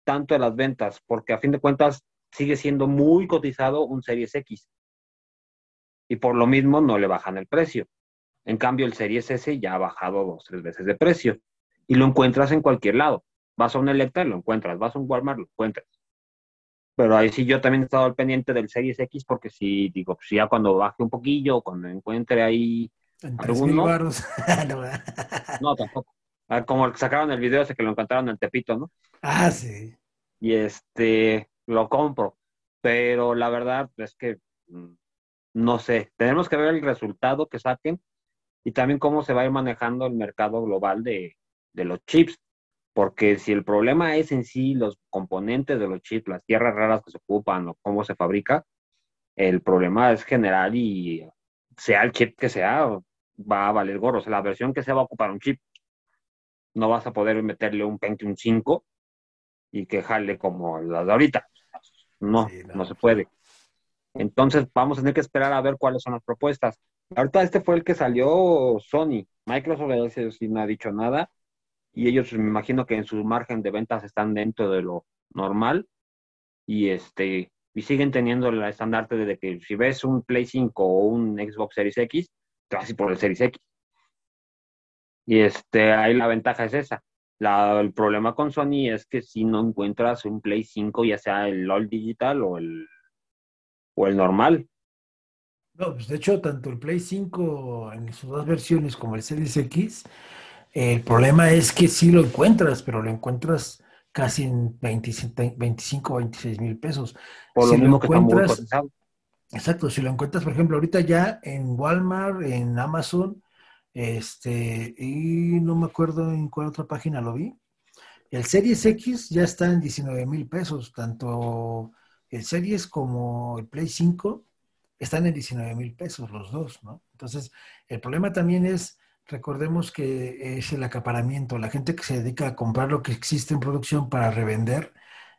tanto en las ventas, porque a fin de cuentas sigue siendo muy cotizado un Series X. Y por lo mismo no le bajan el precio. En cambio, el Series S ya ha bajado dos, tres veces de precio. Y lo encuentras en cualquier lado. Vas a un Electra lo encuentras. Vas a un Walmart, lo encuentras. Pero ahí sí yo también he estado al pendiente del Series X porque si, digo, pues ya cuando baje un poquillo, cuando encuentre ahí alguno... [LAUGHS] no, tampoco. Ah, como sacaron el video ese que lo encontraron en Tepito, ¿no? Ah, sí. Y este, lo compro. Pero la verdad es que mm, no sé, tenemos que ver el resultado que saquen y también cómo se va a ir manejando el mercado global de, los chips. Porque si el problema es en sí los componentes de los chips, las tierras raras que se ocupan o cómo se fabrica, el problema es general y sea el chip que sea, va a valer gorro. O sea, la versión que sea va a ocupar un chip. No vas a poder meterle un Pentium 5 y que jale como la de ahorita. No, no, no se puede. Entonces vamos a tener que esperar a ver cuáles son las propuestas. Ahorita este fue el que salió Sony. Microsoft sí no ha dicho nada. Y ellos me imagino que en su margen de ventas están dentro de lo normal. Y este y siguen teniendo el estandarte de que si ves un Play 5 o un Xbox Series X, te vas por el Series X. Y este, ahí la ventaja es esa. el problema con Sony es que si no encuentras un Play 5, ya sea el All Digital o el, o el normal, no, pues de hecho, tanto el Play 5 en sus dos versiones como el Series X, el problema es que sí lo encuentras, pero lo encuentras casi en 25 o 26 mil pesos. Por lo mismo que encuentras, Exacto, si lo encuentras, por ejemplo, ahorita ya en Walmart, en Amazon, este, y no me acuerdo en cuál otra página lo vi, el Series X ya está en 19 mil pesos, tanto el Series como el Play 5 están en 19 mil pesos los dos, ¿no? Entonces, el problema también es, recordemos que es el acaparamiento, la gente que se dedica a comprar lo que existe en producción para revender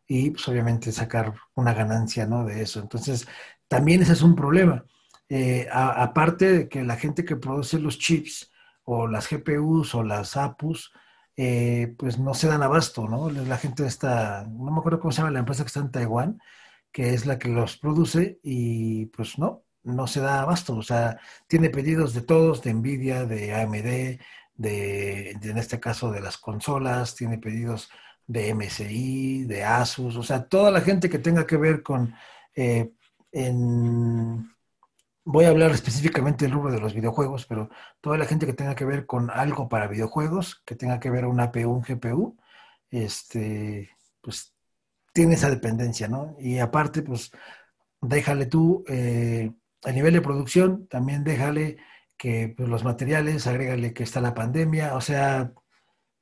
y pues, obviamente sacar una ganancia, ¿no? De eso. Entonces, también ese es un problema. Eh, aparte de que la gente que produce los chips o las GPUs o las APUs, eh, pues no se dan abasto, ¿no? La gente está, no me acuerdo cómo se llama la empresa que está en Taiwán, que es la que los produce y pues no, no se da abasto. O sea, tiene pedidos de todos, de Nvidia, de AMD, de, en este caso de las consolas, tiene pedidos de MSI, de Asus, o sea, toda la gente que tenga que ver con, eh, voy a hablar específicamente del rubro de los videojuegos, pero toda la gente que tenga que ver con algo para videojuegos, que tenga que ver un APU, un GPU, este, pues tiene esa dependencia, ¿no? Y aparte, pues, déjale tú, eh, a nivel de producción, también déjale que pues, los materiales, agrégale que está la pandemia, o sea,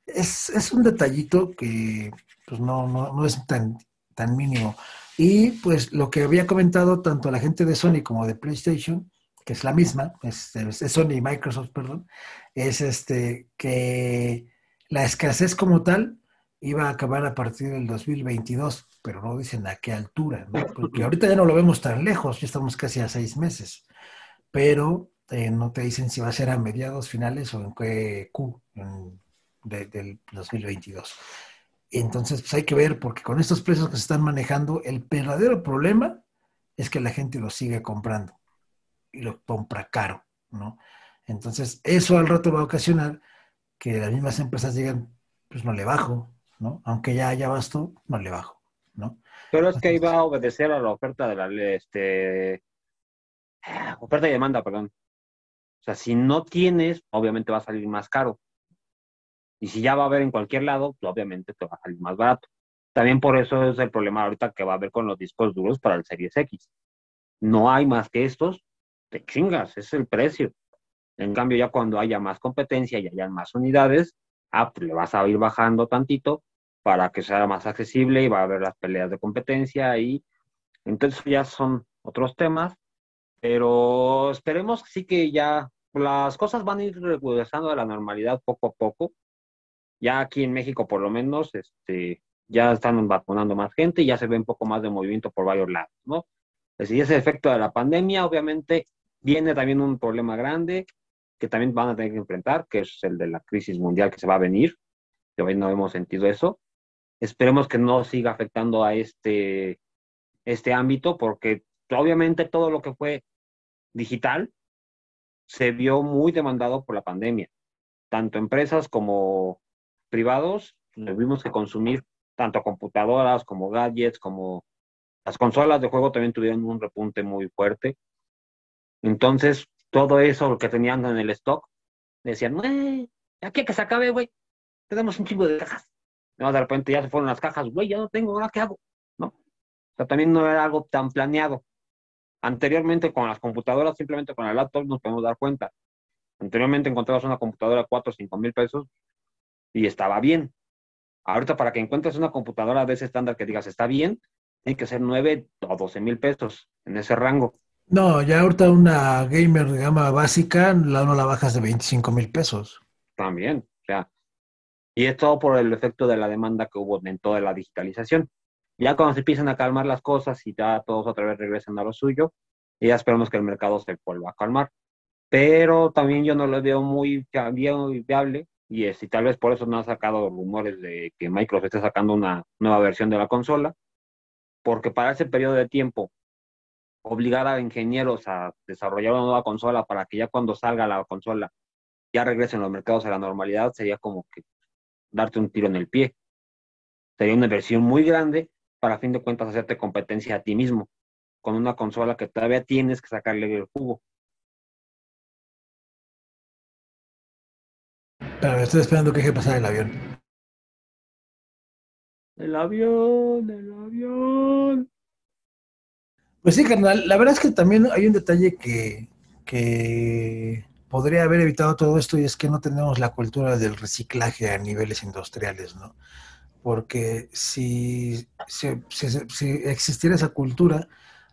es, un detallito que pues, no, no, es tan, tan mínimo. Y pues lo que había comentado tanto la gente de Sony como de PlayStation, que es la misma, es, es Sony y Microsoft, perdón, es este que la escasez como tal iba a acabar a partir del 2022, pero no dicen a qué altura, ¿no? [LAUGHS] porque ahorita ya no lo vemos tan lejos, ya estamos casi a seis meses, pero eh, no te dicen si va a ser a mediados finales o en qué Q del 2022. Entonces, pues hay que ver, porque con estos precios que se están manejando, el verdadero problema es que la gente lo sigue comprando y lo compra caro, ¿no? Entonces, eso al rato va a ocasionar que las mismas empresas digan, pues no le bajo, ¿no? Aunque ya haya basto, no le bajo, ¿no? Pero es que ahí va a obedecer a la oferta de la este oferta y demanda, perdón. O sea, si no tienes, obviamente va a salir más caro. Y si ya va a haber en cualquier lado, pues obviamente te va a salir más barato. También por eso es el problema ahorita que va a haber con los discos duros para el Series X. No hay más que estos, te chingas, es el precio. En cambio, ya cuando haya más competencia y haya más unidades, ah, pues le vas a ir bajando tantito para que sea más accesible y va a haber las peleas de competencia y entonces ya son otros temas, pero esperemos sí que ya las cosas van a ir regresando a la normalidad poco a poco. Ya aquí en México por lo menos este, ya están vacunando más gente y ya se ve un poco más de movimiento por varios lados, ¿no? Es decir, ese efecto de la pandemia, obviamente, viene también un problema grande que también van a tener que enfrentar, que es el de la crisis mundial que se va a venir. hoy no hemos sentido eso. Esperemos que no siga afectando a este, este ámbito, porque obviamente todo lo que fue digital se vio muy demandado por la pandemia. Tanto empresas como privados tuvimos que consumir tanto computadoras como gadgets, como las consolas de juego también tuvieron un repunte muy fuerte. Entonces, todo eso que tenían en el stock, decían, aquí que se acabe, güey, tenemos un chingo de cajas. No, de repente ya se fueron las cajas, güey, ya no tengo, ¿ahora qué hago? ¿No? O sea, también no era algo tan planeado. Anteriormente con las computadoras, simplemente con el laptop nos podemos dar cuenta. Anteriormente encontrabas una computadora de 4 o 5 mil pesos y estaba bien. Ahorita para que encuentres una computadora de ese estándar que digas está bien, tiene que ser 9 o 12 mil pesos en ese rango. No, ya ahorita una gamer de gama básica la, no la bajas de 25 mil pesos. También, o sea, y es todo por el efecto de la demanda que hubo en toda la digitalización. Ya cuando se empiezan a calmar las cosas y ya todos otra vez regresan a lo suyo, ya esperamos que el mercado se vuelva a calmar. Pero también yo no lo veo muy viable y es, y tal vez por eso no ha sacado rumores de que Microsoft esté sacando una nueva versión de la consola, porque para ese periodo de tiempo obligar a ingenieros a desarrollar una nueva consola para que ya cuando salga la consola ya regresen los mercados a la normalidad, sería como que darte un tiro en el pie. Sería una inversión muy grande para a fin de cuentas hacerte competencia a ti mismo con una consola que todavía tienes que sacarle el jugo. Pero estoy esperando que deje pasar el avión. El avión, el avión. Pues sí, carnal, la verdad es que también hay un detalle que, podría haber evitado todo esto y es que no tenemos la cultura del reciclaje a niveles industriales, ¿no? Porque si, existiera esa cultura,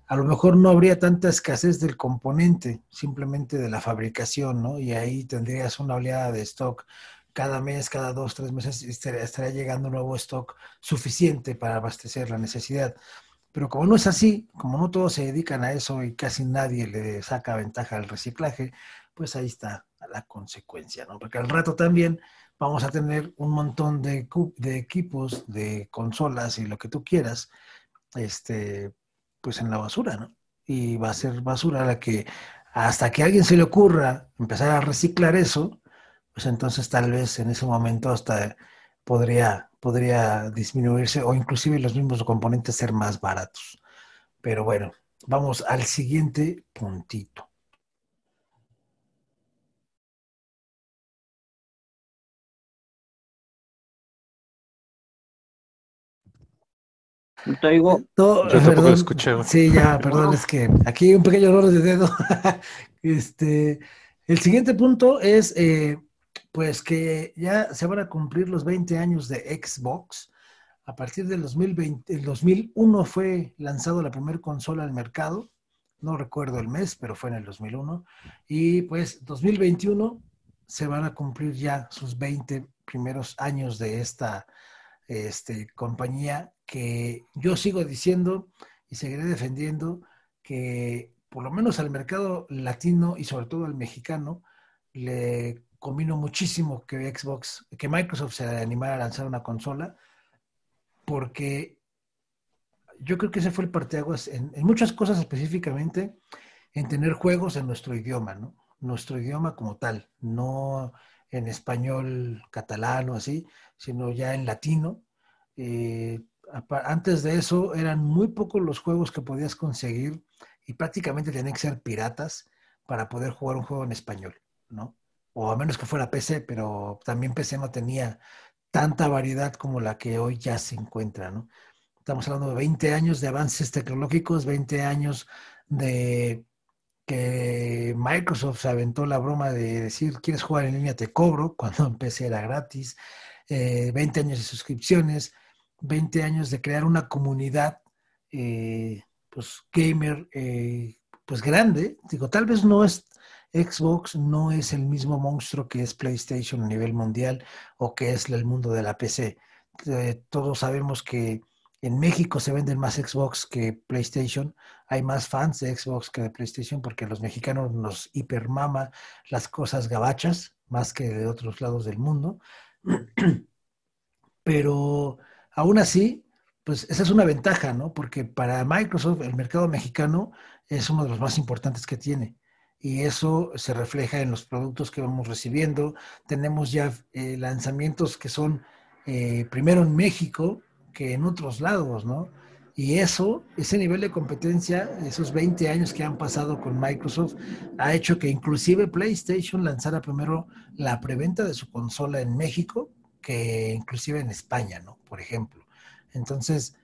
a lo mejor no habría tanta escasez del componente, simplemente de la fabricación, ¿no? Y ahí tendrías una oleada de stock cada mes, cada dos, tres meses, estaría llegando un nuevo stock suficiente para abastecer la necesidad. Pero como no es así, como no todos se dedican a eso y casi nadie le saca ventaja al reciclaje, pues ahí está la consecuencia, ¿no? Porque al rato también vamos a tener un montón de, equipos, de consolas y lo que tú quieras, este, pues en la basura, ¿no? Y va a ser basura la que hasta que a alguien se le ocurra empezar a reciclar eso, pues entonces tal vez en ese momento hasta podría, podría disminuirse o inclusive los mismos componentes ser más baratos. Pero bueno, vamos al siguiente puntito. Te digo. Yo tampoco lo escuché. Sí, ya, perdón, es que aquí hay un pequeño error de dedo. [LAUGHS] este, el siguiente punto es eh, pues que ya se van a cumplir los 20 años de Xbox. A partir del 2020, el 2001 fue lanzado la primera consola al mercado. No recuerdo el mes, pero fue en el 2001. Y pues 2021 se van a cumplir ya sus 20 primeros años de esta este, compañía que yo sigo diciendo y seguiré defendiendo que por lo menos al mercado latino y sobre todo al mexicano le combino muchísimo que Xbox, que Microsoft se animara a lanzar una consola, porque yo creo que ese fue el parteaguas en, en muchas cosas específicamente, en tener juegos en nuestro idioma, ¿no? Nuestro idioma como tal, no en español catalán o así, sino ya en latino. Eh, antes de eso eran muy pocos los juegos que podías conseguir y prácticamente tenían que ser piratas para poder jugar un juego en español, ¿no? O a menos que fuera PC, pero también PC no tenía tanta variedad como la que hoy ya se encuentra, ¿no? Estamos hablando de 20 años de avances tecnológicos, 20 años de que Microsoft se aventó la broma de decir, ¿quieres jugar en línea? Te cobro, [LAUGHS] cuando empecé era gratis, 20 eh, años de suscripciones, 20 años de crear una comunidad, eh, pues gamer, eh, pues grande. Digo, tal vez no es Xbox, no es el mismo monstruo que es PlayStation a nivel mundial o que es el mundo de la PC. todos sabemos que en México se venden más Xbox que PlayStation. Hay más fans de Xbox que de PlayStation porque los mexicanos nos hipermama las cosas gabachas más que de otros lados del mundo. [CLEARS THROAT] Pero aún así, pues esa es una ventaja, ¿no? Porque para Microsoft el mercado mexicano es uno de los más importantes que tiene. Y eso se refleja en los productos que vamos recibiendo. Tenemos ya eh, lanzamientos que son eh, primero en México, que en otros lados, ¿no? Y eso, ese nivel de competencia, esos 20 años que han pasado con Microsoft, ha hecho que inclusive PlayStation lanzara primero la preventa de su consola en México que inclusive en España, ¿no? Por ejemplo. Entonces,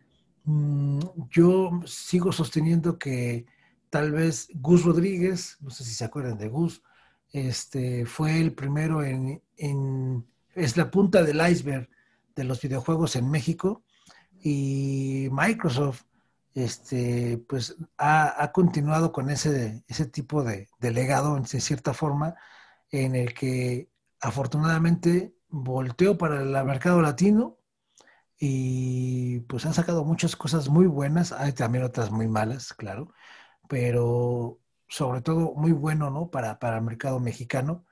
mm, yo sigo sosteniendo que tal vez Gus Rodríguez, no sé si se acuerdan de Gus, este, fue el primero en, en es la punta del iceberg de los videojuegos en México y Microsoft este, pues ha, continuado con ese, ese tipo de, legado, en cierta forma, en el que afortunadamente volteó para el mercado latino y pues han sacado muchas cosas muy buenas, hay también otras muy malas, claro, pero sobre todo muy bueno, ¿no? Para, para el mercado mexicano.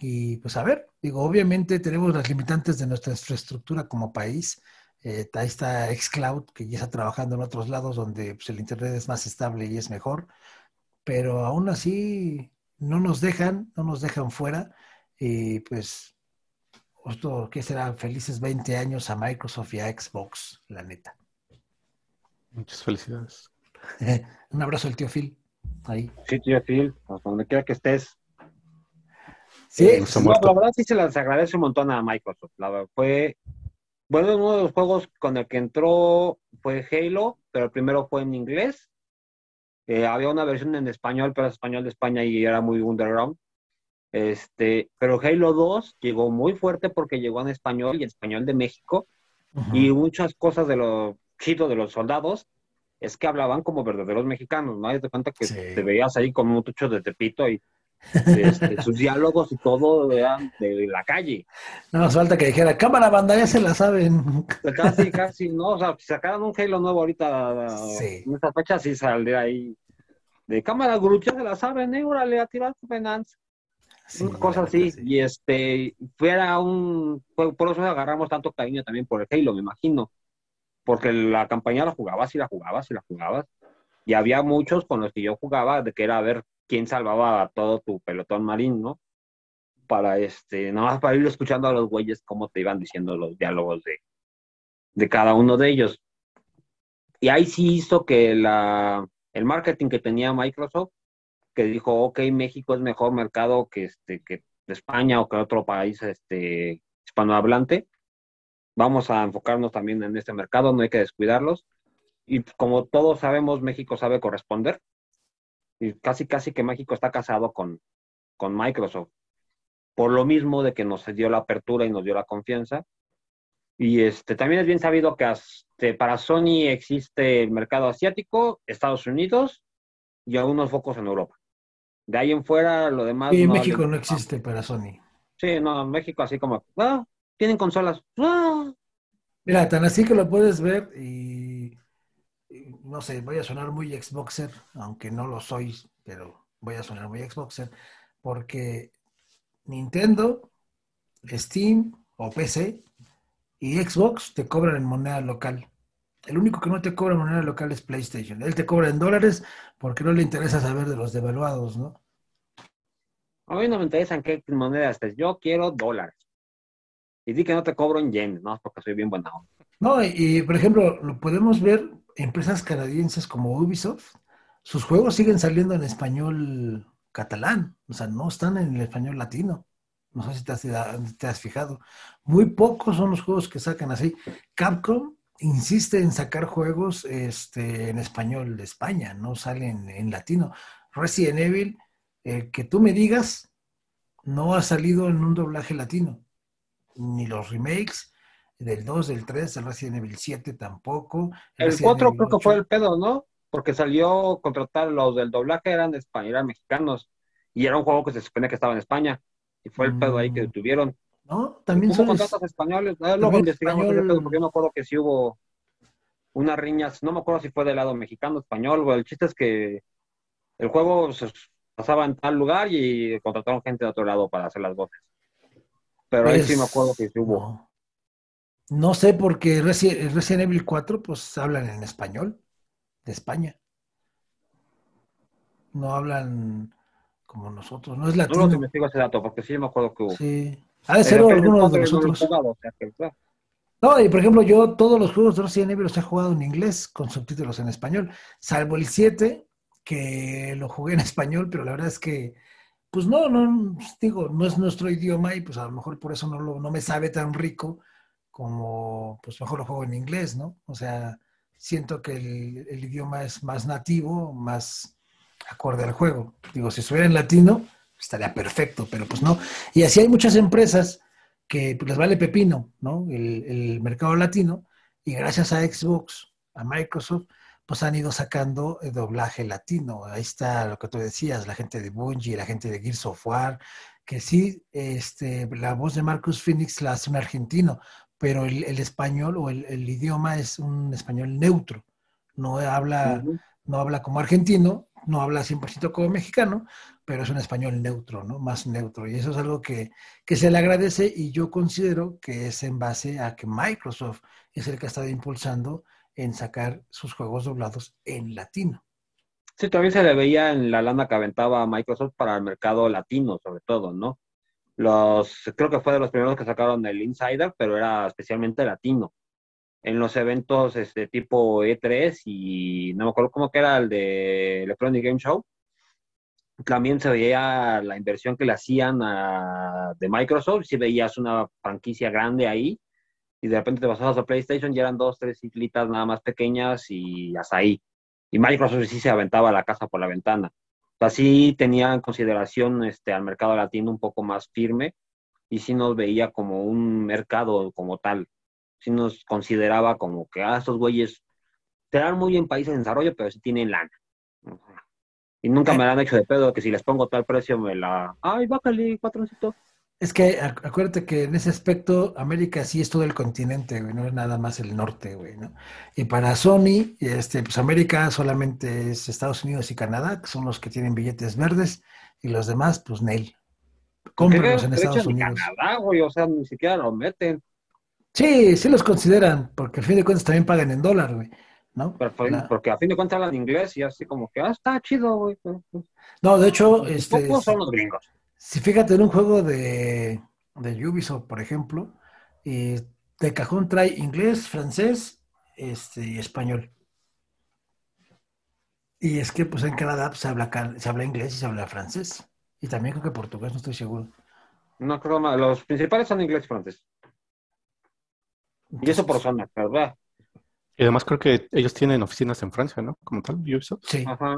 Y pues a ver, digo, obviamente tenemos las limitantes de nuestra infraestructura como país, eh, ahí está Xcloud, que ya está trabajando en otros lados donde pues, el Internet es más estable y es mejor, pero aún así no nos dejan, no nos dejan fuera. Y pues, esto que será felices 20 años a Microsoft y a Xbox, la neta. Muchas felicidades. [LAUGHS] Un abrazo al tío Phil. Ahí. Sí, tío Phil, donde quiera que estés. Sí, eh, la verdad sí se les agradece un montón a Microsoft. La, fue bueno, uno de los juegos con el que entró fue Halo, pero el primero fue en inglés. Eh, había una versión en español, pero es español de España y era muy underground. Este, pero Halo 2 llegó muy fuerte porque llegó en español y en español de México. Y muchas cosas de los chidos de los soldados es que hablaban como verdaderos mexicanos, ¿no? Te cuenta que te veías ahí como un tucho de Tepito y este, sus diálogos y todo de la calle. No nos falta que dijera, cámara banda, ya se la saben. Casi, casi, ¿no? O sea, si sacaran un Halo nuevo ahorita, en esta fecha sí saldría ahí. De cámara Group, ya se la saben, ¿eh? Órale, a tirar Finance. Sí, cosas así. Y este, fuera un. Por eso agarramos tanto cariño también por el Halo, me imagino. Porque la campaña la jugabas y la jugabas y la jugabas. Y había muchos con los que yo jugaba, de que era a ver quién salvaba a todo tu pelotón marino, Para este, nada más para ir escuchando a los güeyes cómo te iban diciendo los diálogos de, de cada uno de ellos. Y ahí sí hizo que la, el marketing que tenía Microsoft, que dijo, ok, México es mejor mercado que, este, que España o que otro país este, hispanohablante, vamos a enfocarnos también en este mercado, no hay que descuidarlos. Y como todos sabemos, México sabe corresponder y casi casi que México está casado con, con Microsoft. Por lo mismo de que nos dio la apertura y nos dio la confianza. Y este, también es bien sabido que este, para Sony existe el mercado asiático, Estados Unidos y algunos focos en Europa. De ahí en fuera, lo demás. Y México no existe para Sony. Sí, no, México así como, ah, tienen consolas. Ah". Mira, tan así que lo puedes ver y no sé, voy a sonar muy Xboxer, aunque no lo soy, pero voy a sonar muy Xboxer, porque Nintendo, Steam o PC y Xbox te cobran en moneda local El único que no te cobra moneda local es PlayStation. Él te cobra en dólares porque no le interesa saber de los devaluados, ¿no? A mí no me interesa en qué moneda estés. Yo quiero dólares. Y di que no te cobro en yen, ¿no? Porque soy bien buena No, y, por ejemplo, lo podemos ver empresas canadienses como Ubisoft. Sus juegos siguen saliendo en español catalán. O sea, no están en el español latino. No sé si te has, fijado. Muy pocos son los juegos que sacan así. Capcom insiste en sacar juegos este, en español de España, no salen en latino. Resident Evil, eh, que tú me digas, no ha salido en un doblaje latino. Ni los remakes del 2, del 3, del Resident Evil 7 tampoco. El, 4 creo que fue el pedo, ¿no? Porque salió contratar los del doblaje, eran de España, eran mexicanos. Y era un juego que se supone que estaba en España. Y fue el pedo ahí que mm. tuvieron. ¿no? También son contratos españoles. Ah, luego investigamos español... porque yo me acuerdo que sí hubo unas riñas, no me acuerdo si fue del lado mexicano, español, el chiste es que el juego se pasaba en tal lugar y contrataron gente de otro lado para hacer las voces. Pero ahí sí me acuerdo que sí hubo. No, sé porque Resident, Resident Evil 4 pues hablan en español de España. No hablan como nosotros, no es latino. No lo investigo ese dato porque sí me acuerdo que hubo. Sí. Ha de ser alguno de nosotros. No, y por ejemplo, yo todos los juegos de Resident Evil los he jugado en inglés con subtítulos en español, salvo el 7, que lo jugué en español, pero la verdad es que, pues no, no, digo, no es nuestro idioma y pues a lo mejor por eso no, lo, no me sabe tan rico como, pues mejor lo juego en inglés, ¿no? O sea, siento que el, el idioma es más nativo, más acorde al juego. Digo, si estuviera en latino, estaría perfecto, pero pues no. Y así hay muchas empresas que pues, les vale pepino, ¿no? El, mercado latino, y gracias a Xbox, a Microsoft, pues han ido sacando el doblaje latino. Ahí está lo que tú decías, la gente de Bungie, la gente de Gears of War, que sí, este, la voz de Marcus Phoenix la hace un argentino, pero el, español o el, idioma es un español neutro. No habla, no habla como argentino, no habla 100% como mexicano, pero es un español neutro, ¿no? Más neutro. Y eso es algo que, se le agradece y yo considero que es en base a que Microsoft es el que ha estado impulsando en sacar sus juegos doblados en latino. Sí, también se le veía en la lana que aventaba Microsoft para el mercado latino, sobre todo, ¿no? Los, creo que fue de los primeros que sacaron el Insider, pero era especialmente latino en los eventos este tipo E3 y no me acuerdo cómo que era el de Electronic Game Show. También se veía la inversión que le hacían de Microsoft, si veías una franquicia grande ahí y de repente te pasabas a PlayStation y eran dos, tres islitas nada más pequeñas y hasta ahí. Y Microsoft sí se aventaba la casa por la ventana. Así tenía en consideración este, al mercado latino un poco más firme y sí nos veía como un mercado como tal si nos consideraba como que, ah, estos güeyes serán muy en países en desarrollo, pero sí tienen lana. Y nunca me la han hecho de pedo que si les pongo tal precio me la... ¡Ay, bájale, patroncito! Es que acuérdate que en ese aspecto América sí es todo el continente, güey, no es nada más el norte, güey, ¿no? Y para Sony, este, pues América solamente es Estados Unidos y Canadá, que son los que tienen billetes verdes, y los demás, pues Nel. Cómpranos en Estados Unidos. Canadá, güey, o sea, ni siquiera lo meten. Sí, sí los consideran, porque al fin de cuentas también pagan en dólar, güey. ¿no? porque a fin de cuentas hablan inglés y así como que, ah, está chido, güey. Pues, no, de hecho, este, son los gringos. Si fíjate en un juego de, de Ubisoft, por ejemplo, y de cajón trae inglés, francés este, y español. Y es que pues en Canadá pues, se, habla, se habla inglés y se habla francés. Y también creo que portugués, no estoy seguro. No creo más. Los principales son inglés y francés. Y eso por zona, ¿verdad? Y además creo que ellos tienen oficinas en Francia, ¿no? Como tal, Ubisoft. Sí. Ajá.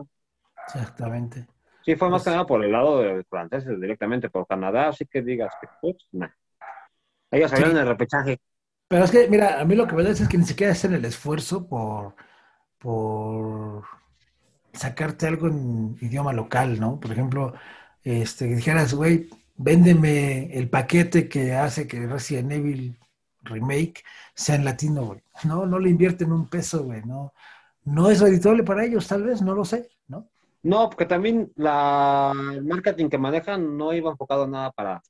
Exactamente. Sí, fue más pues que nada por el lado de franceses directamente, por Canadá, así que digas que pues, nah. Ellos salieron en el repechaje. Pero es que, mira, a mí lo que me da es que ni siquiera hacen el esfuerzo por, por sacarte algo en idioma local, ¿no? Por ejemplo, este, que dijeras, güey, véndeme el paquete que hace que Resident Evil remake sea en latino, güey. No, no le invierten un peso, güey. No, no es redituable para ellos, tal vez, no lo sé, ¿no? Porque también la, el marketing que manejan no iba enfocado nada para,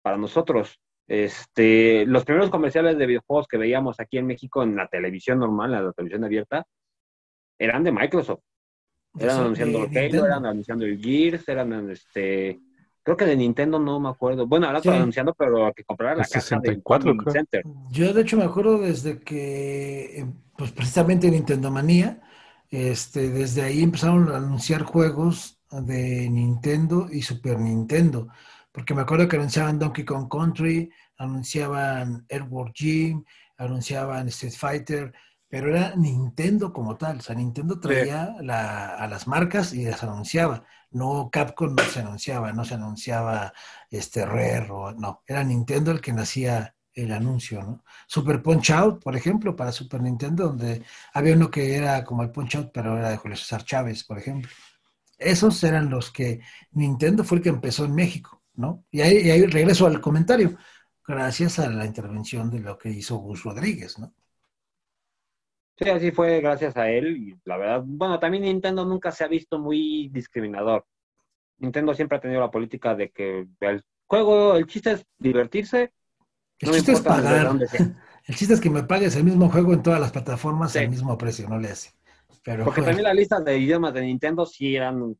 para nosotros. Este, los primeros comerciales de videojuegos que veíamos aquí en México en la televisión normal, en la televisión abierta, eran de Microsoft. Eran anunciando Halo, eran anunciando el Gears, eran este, creo que de Nintendo no me acuerdo. Bueno, ahora están anunciando, pero que comprara la caja de Center. Yo de hecho me acuerdo desde que, eh, pues precisamente Nintendo Manía, este, desde ahí empezaron a anunciar juegos de Nintendo y Super Nintendo, porque me acuerdo que anunciaban Donkey Kong Country, anunciaban Airworld Gym, anunciaban Street Fighter, pero era Nintendo como tal, o sea, Nintendo traía a las marcas y las anunciaba, no Capcom no se anunciaba, no se anunciaba este Rare o no, era Nintendo el que nacía el anuncio, ¿no? Super Punch Out, por ejemplo, para Super Nintendo, donde había uno que era como el Punch Out, pero era de Julio César Chávez, por ejemplo. Esos eran los que Nintendo fue el que empezó en México, ¿no? Y ahí, regreso al comentario, gracias a la intervención de lo que hizo Gus Rodríguez, ¿no? Sí, así fue gracias a él y la verdad, bueno, también Nintendo nunca se ha visto muy discriminador. Nintendo siempre ha tenido la política de que el juego, el chiste es divertirse. El chiste es pagar. [LAUGHS] El chiste es que me pagues el mismo juego en todas las plataformas al mismo precio, no le hace. Pero, Porque también las listas de idiomas de Nintendo sí eran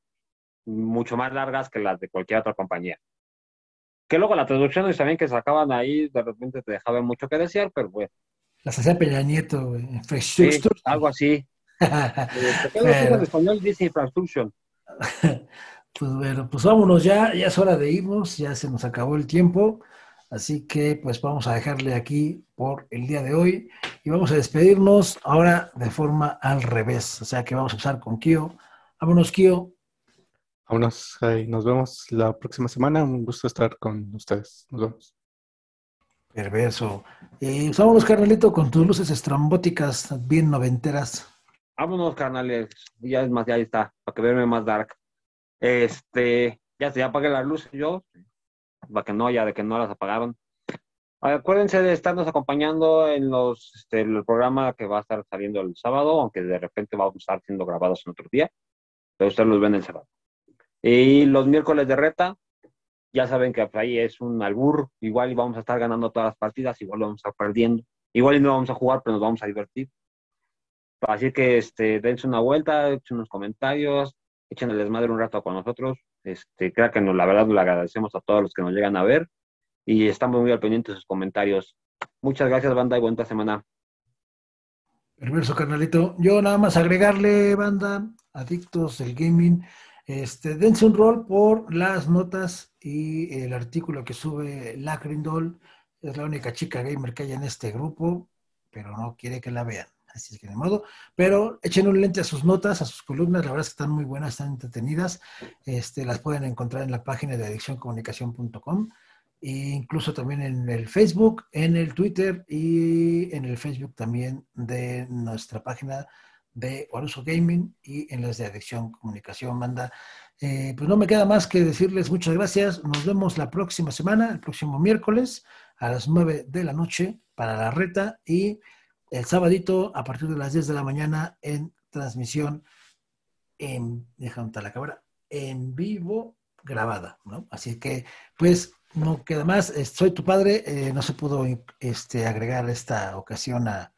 mucho más largas que las de cualquier otra compañía. Que luego las traducciones también que sacaban ahí de repente te dejaban mucho que desear, pero bueno. Las hacía Peña Nieto, Sí, algo así. [LAUGHS] en español dice Infrastructure. [LAUGHS] Pues bueno, pues vámonos ya, ya es hora de irnos, ya se nos acabó el tiempo, así que pues vamos a dejarle aquí por el día de hoy y vamos a despedirnos ahora de forma al revés, o sea que vamos a empezar con Kio. Vámonos, Kio. Vámonos, nos vemos la próxima semana, un gusto estar con ustedes, nos vemos. Perverso. Y pues vámonos, carnalito, con tus luces estrambóticas bien noventeras. Vámonos, carnales. Ya es más, ya está, para que verme más dark. Este, ya se apagué las luces yo, para que no, ya de que no las apagaron. Acuérdense de estarnos acompañando en los, este, el programa que va a estar saliendo el sábado, aunque de repente vamos a estar siendo grabados en otro día, pero ustedes los ven el sábado. Y los miércoles de reta, ya saben que ahí es un albur, igual y vamos a estar ganando todas las partidas, igual vamos a estar perdiendo, igual y no vamos a jugar, pero nos vamos a divertir. Así que este, dense una vuelta, echen unos comentarios, echen el desmadre un rato con nosotros. Este, creo que nos, la verdad le agradecemos a todos los que nos llegan a ver y estamos muy al pendiente de sus comentarios. Muchas gracias, banda, y buena semana. Perverso, carnalito. Yo nada más agregarle, banda, adictos del gaming. Este, dense un rol por las notas y el artículo que sube Lacrindol. Es la única chica gamer que hay en este grupo, pero no quiere que la vean. Así es que de modo. Pero echen un lente a sus notas, a sus columnas. La verdad es que están muy buenas, están entretenidas. Este, las pueden encontrar en la página de adiccioncomunicación.com. E incluso también en el Facebook, en el Twitter y en el Facebook también de nuestra página de Oruso Gaming y en las de Adicción Comunicación. Manda, eh, pues no me queda más que decirles muchas gracias. Nos vemos la próxima semana, el próximo miércoles a las 9 de la noche para la reta y el sabadito a partir de las 10 de la mañana en transmisión en, déjame la cámara, en vivo grabada, ¿no? Así que, pues, no queda más. Soy tu padre, eh, no se pudo este, agregar esta ocasión a,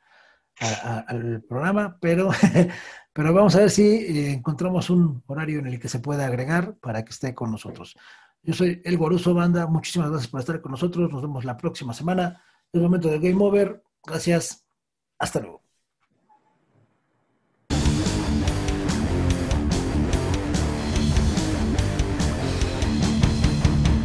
al programa, pero, [LAUGHS] pero vamos a ver si eh, encontramos un horario en el que se pueda agregar para que esté con nosotros. Yo soy El Guaruso Banda, muchísimas gracias por estar con nosotros, nos vemos la próxima semana. Es momento del Game Over, gracias, hasta luego.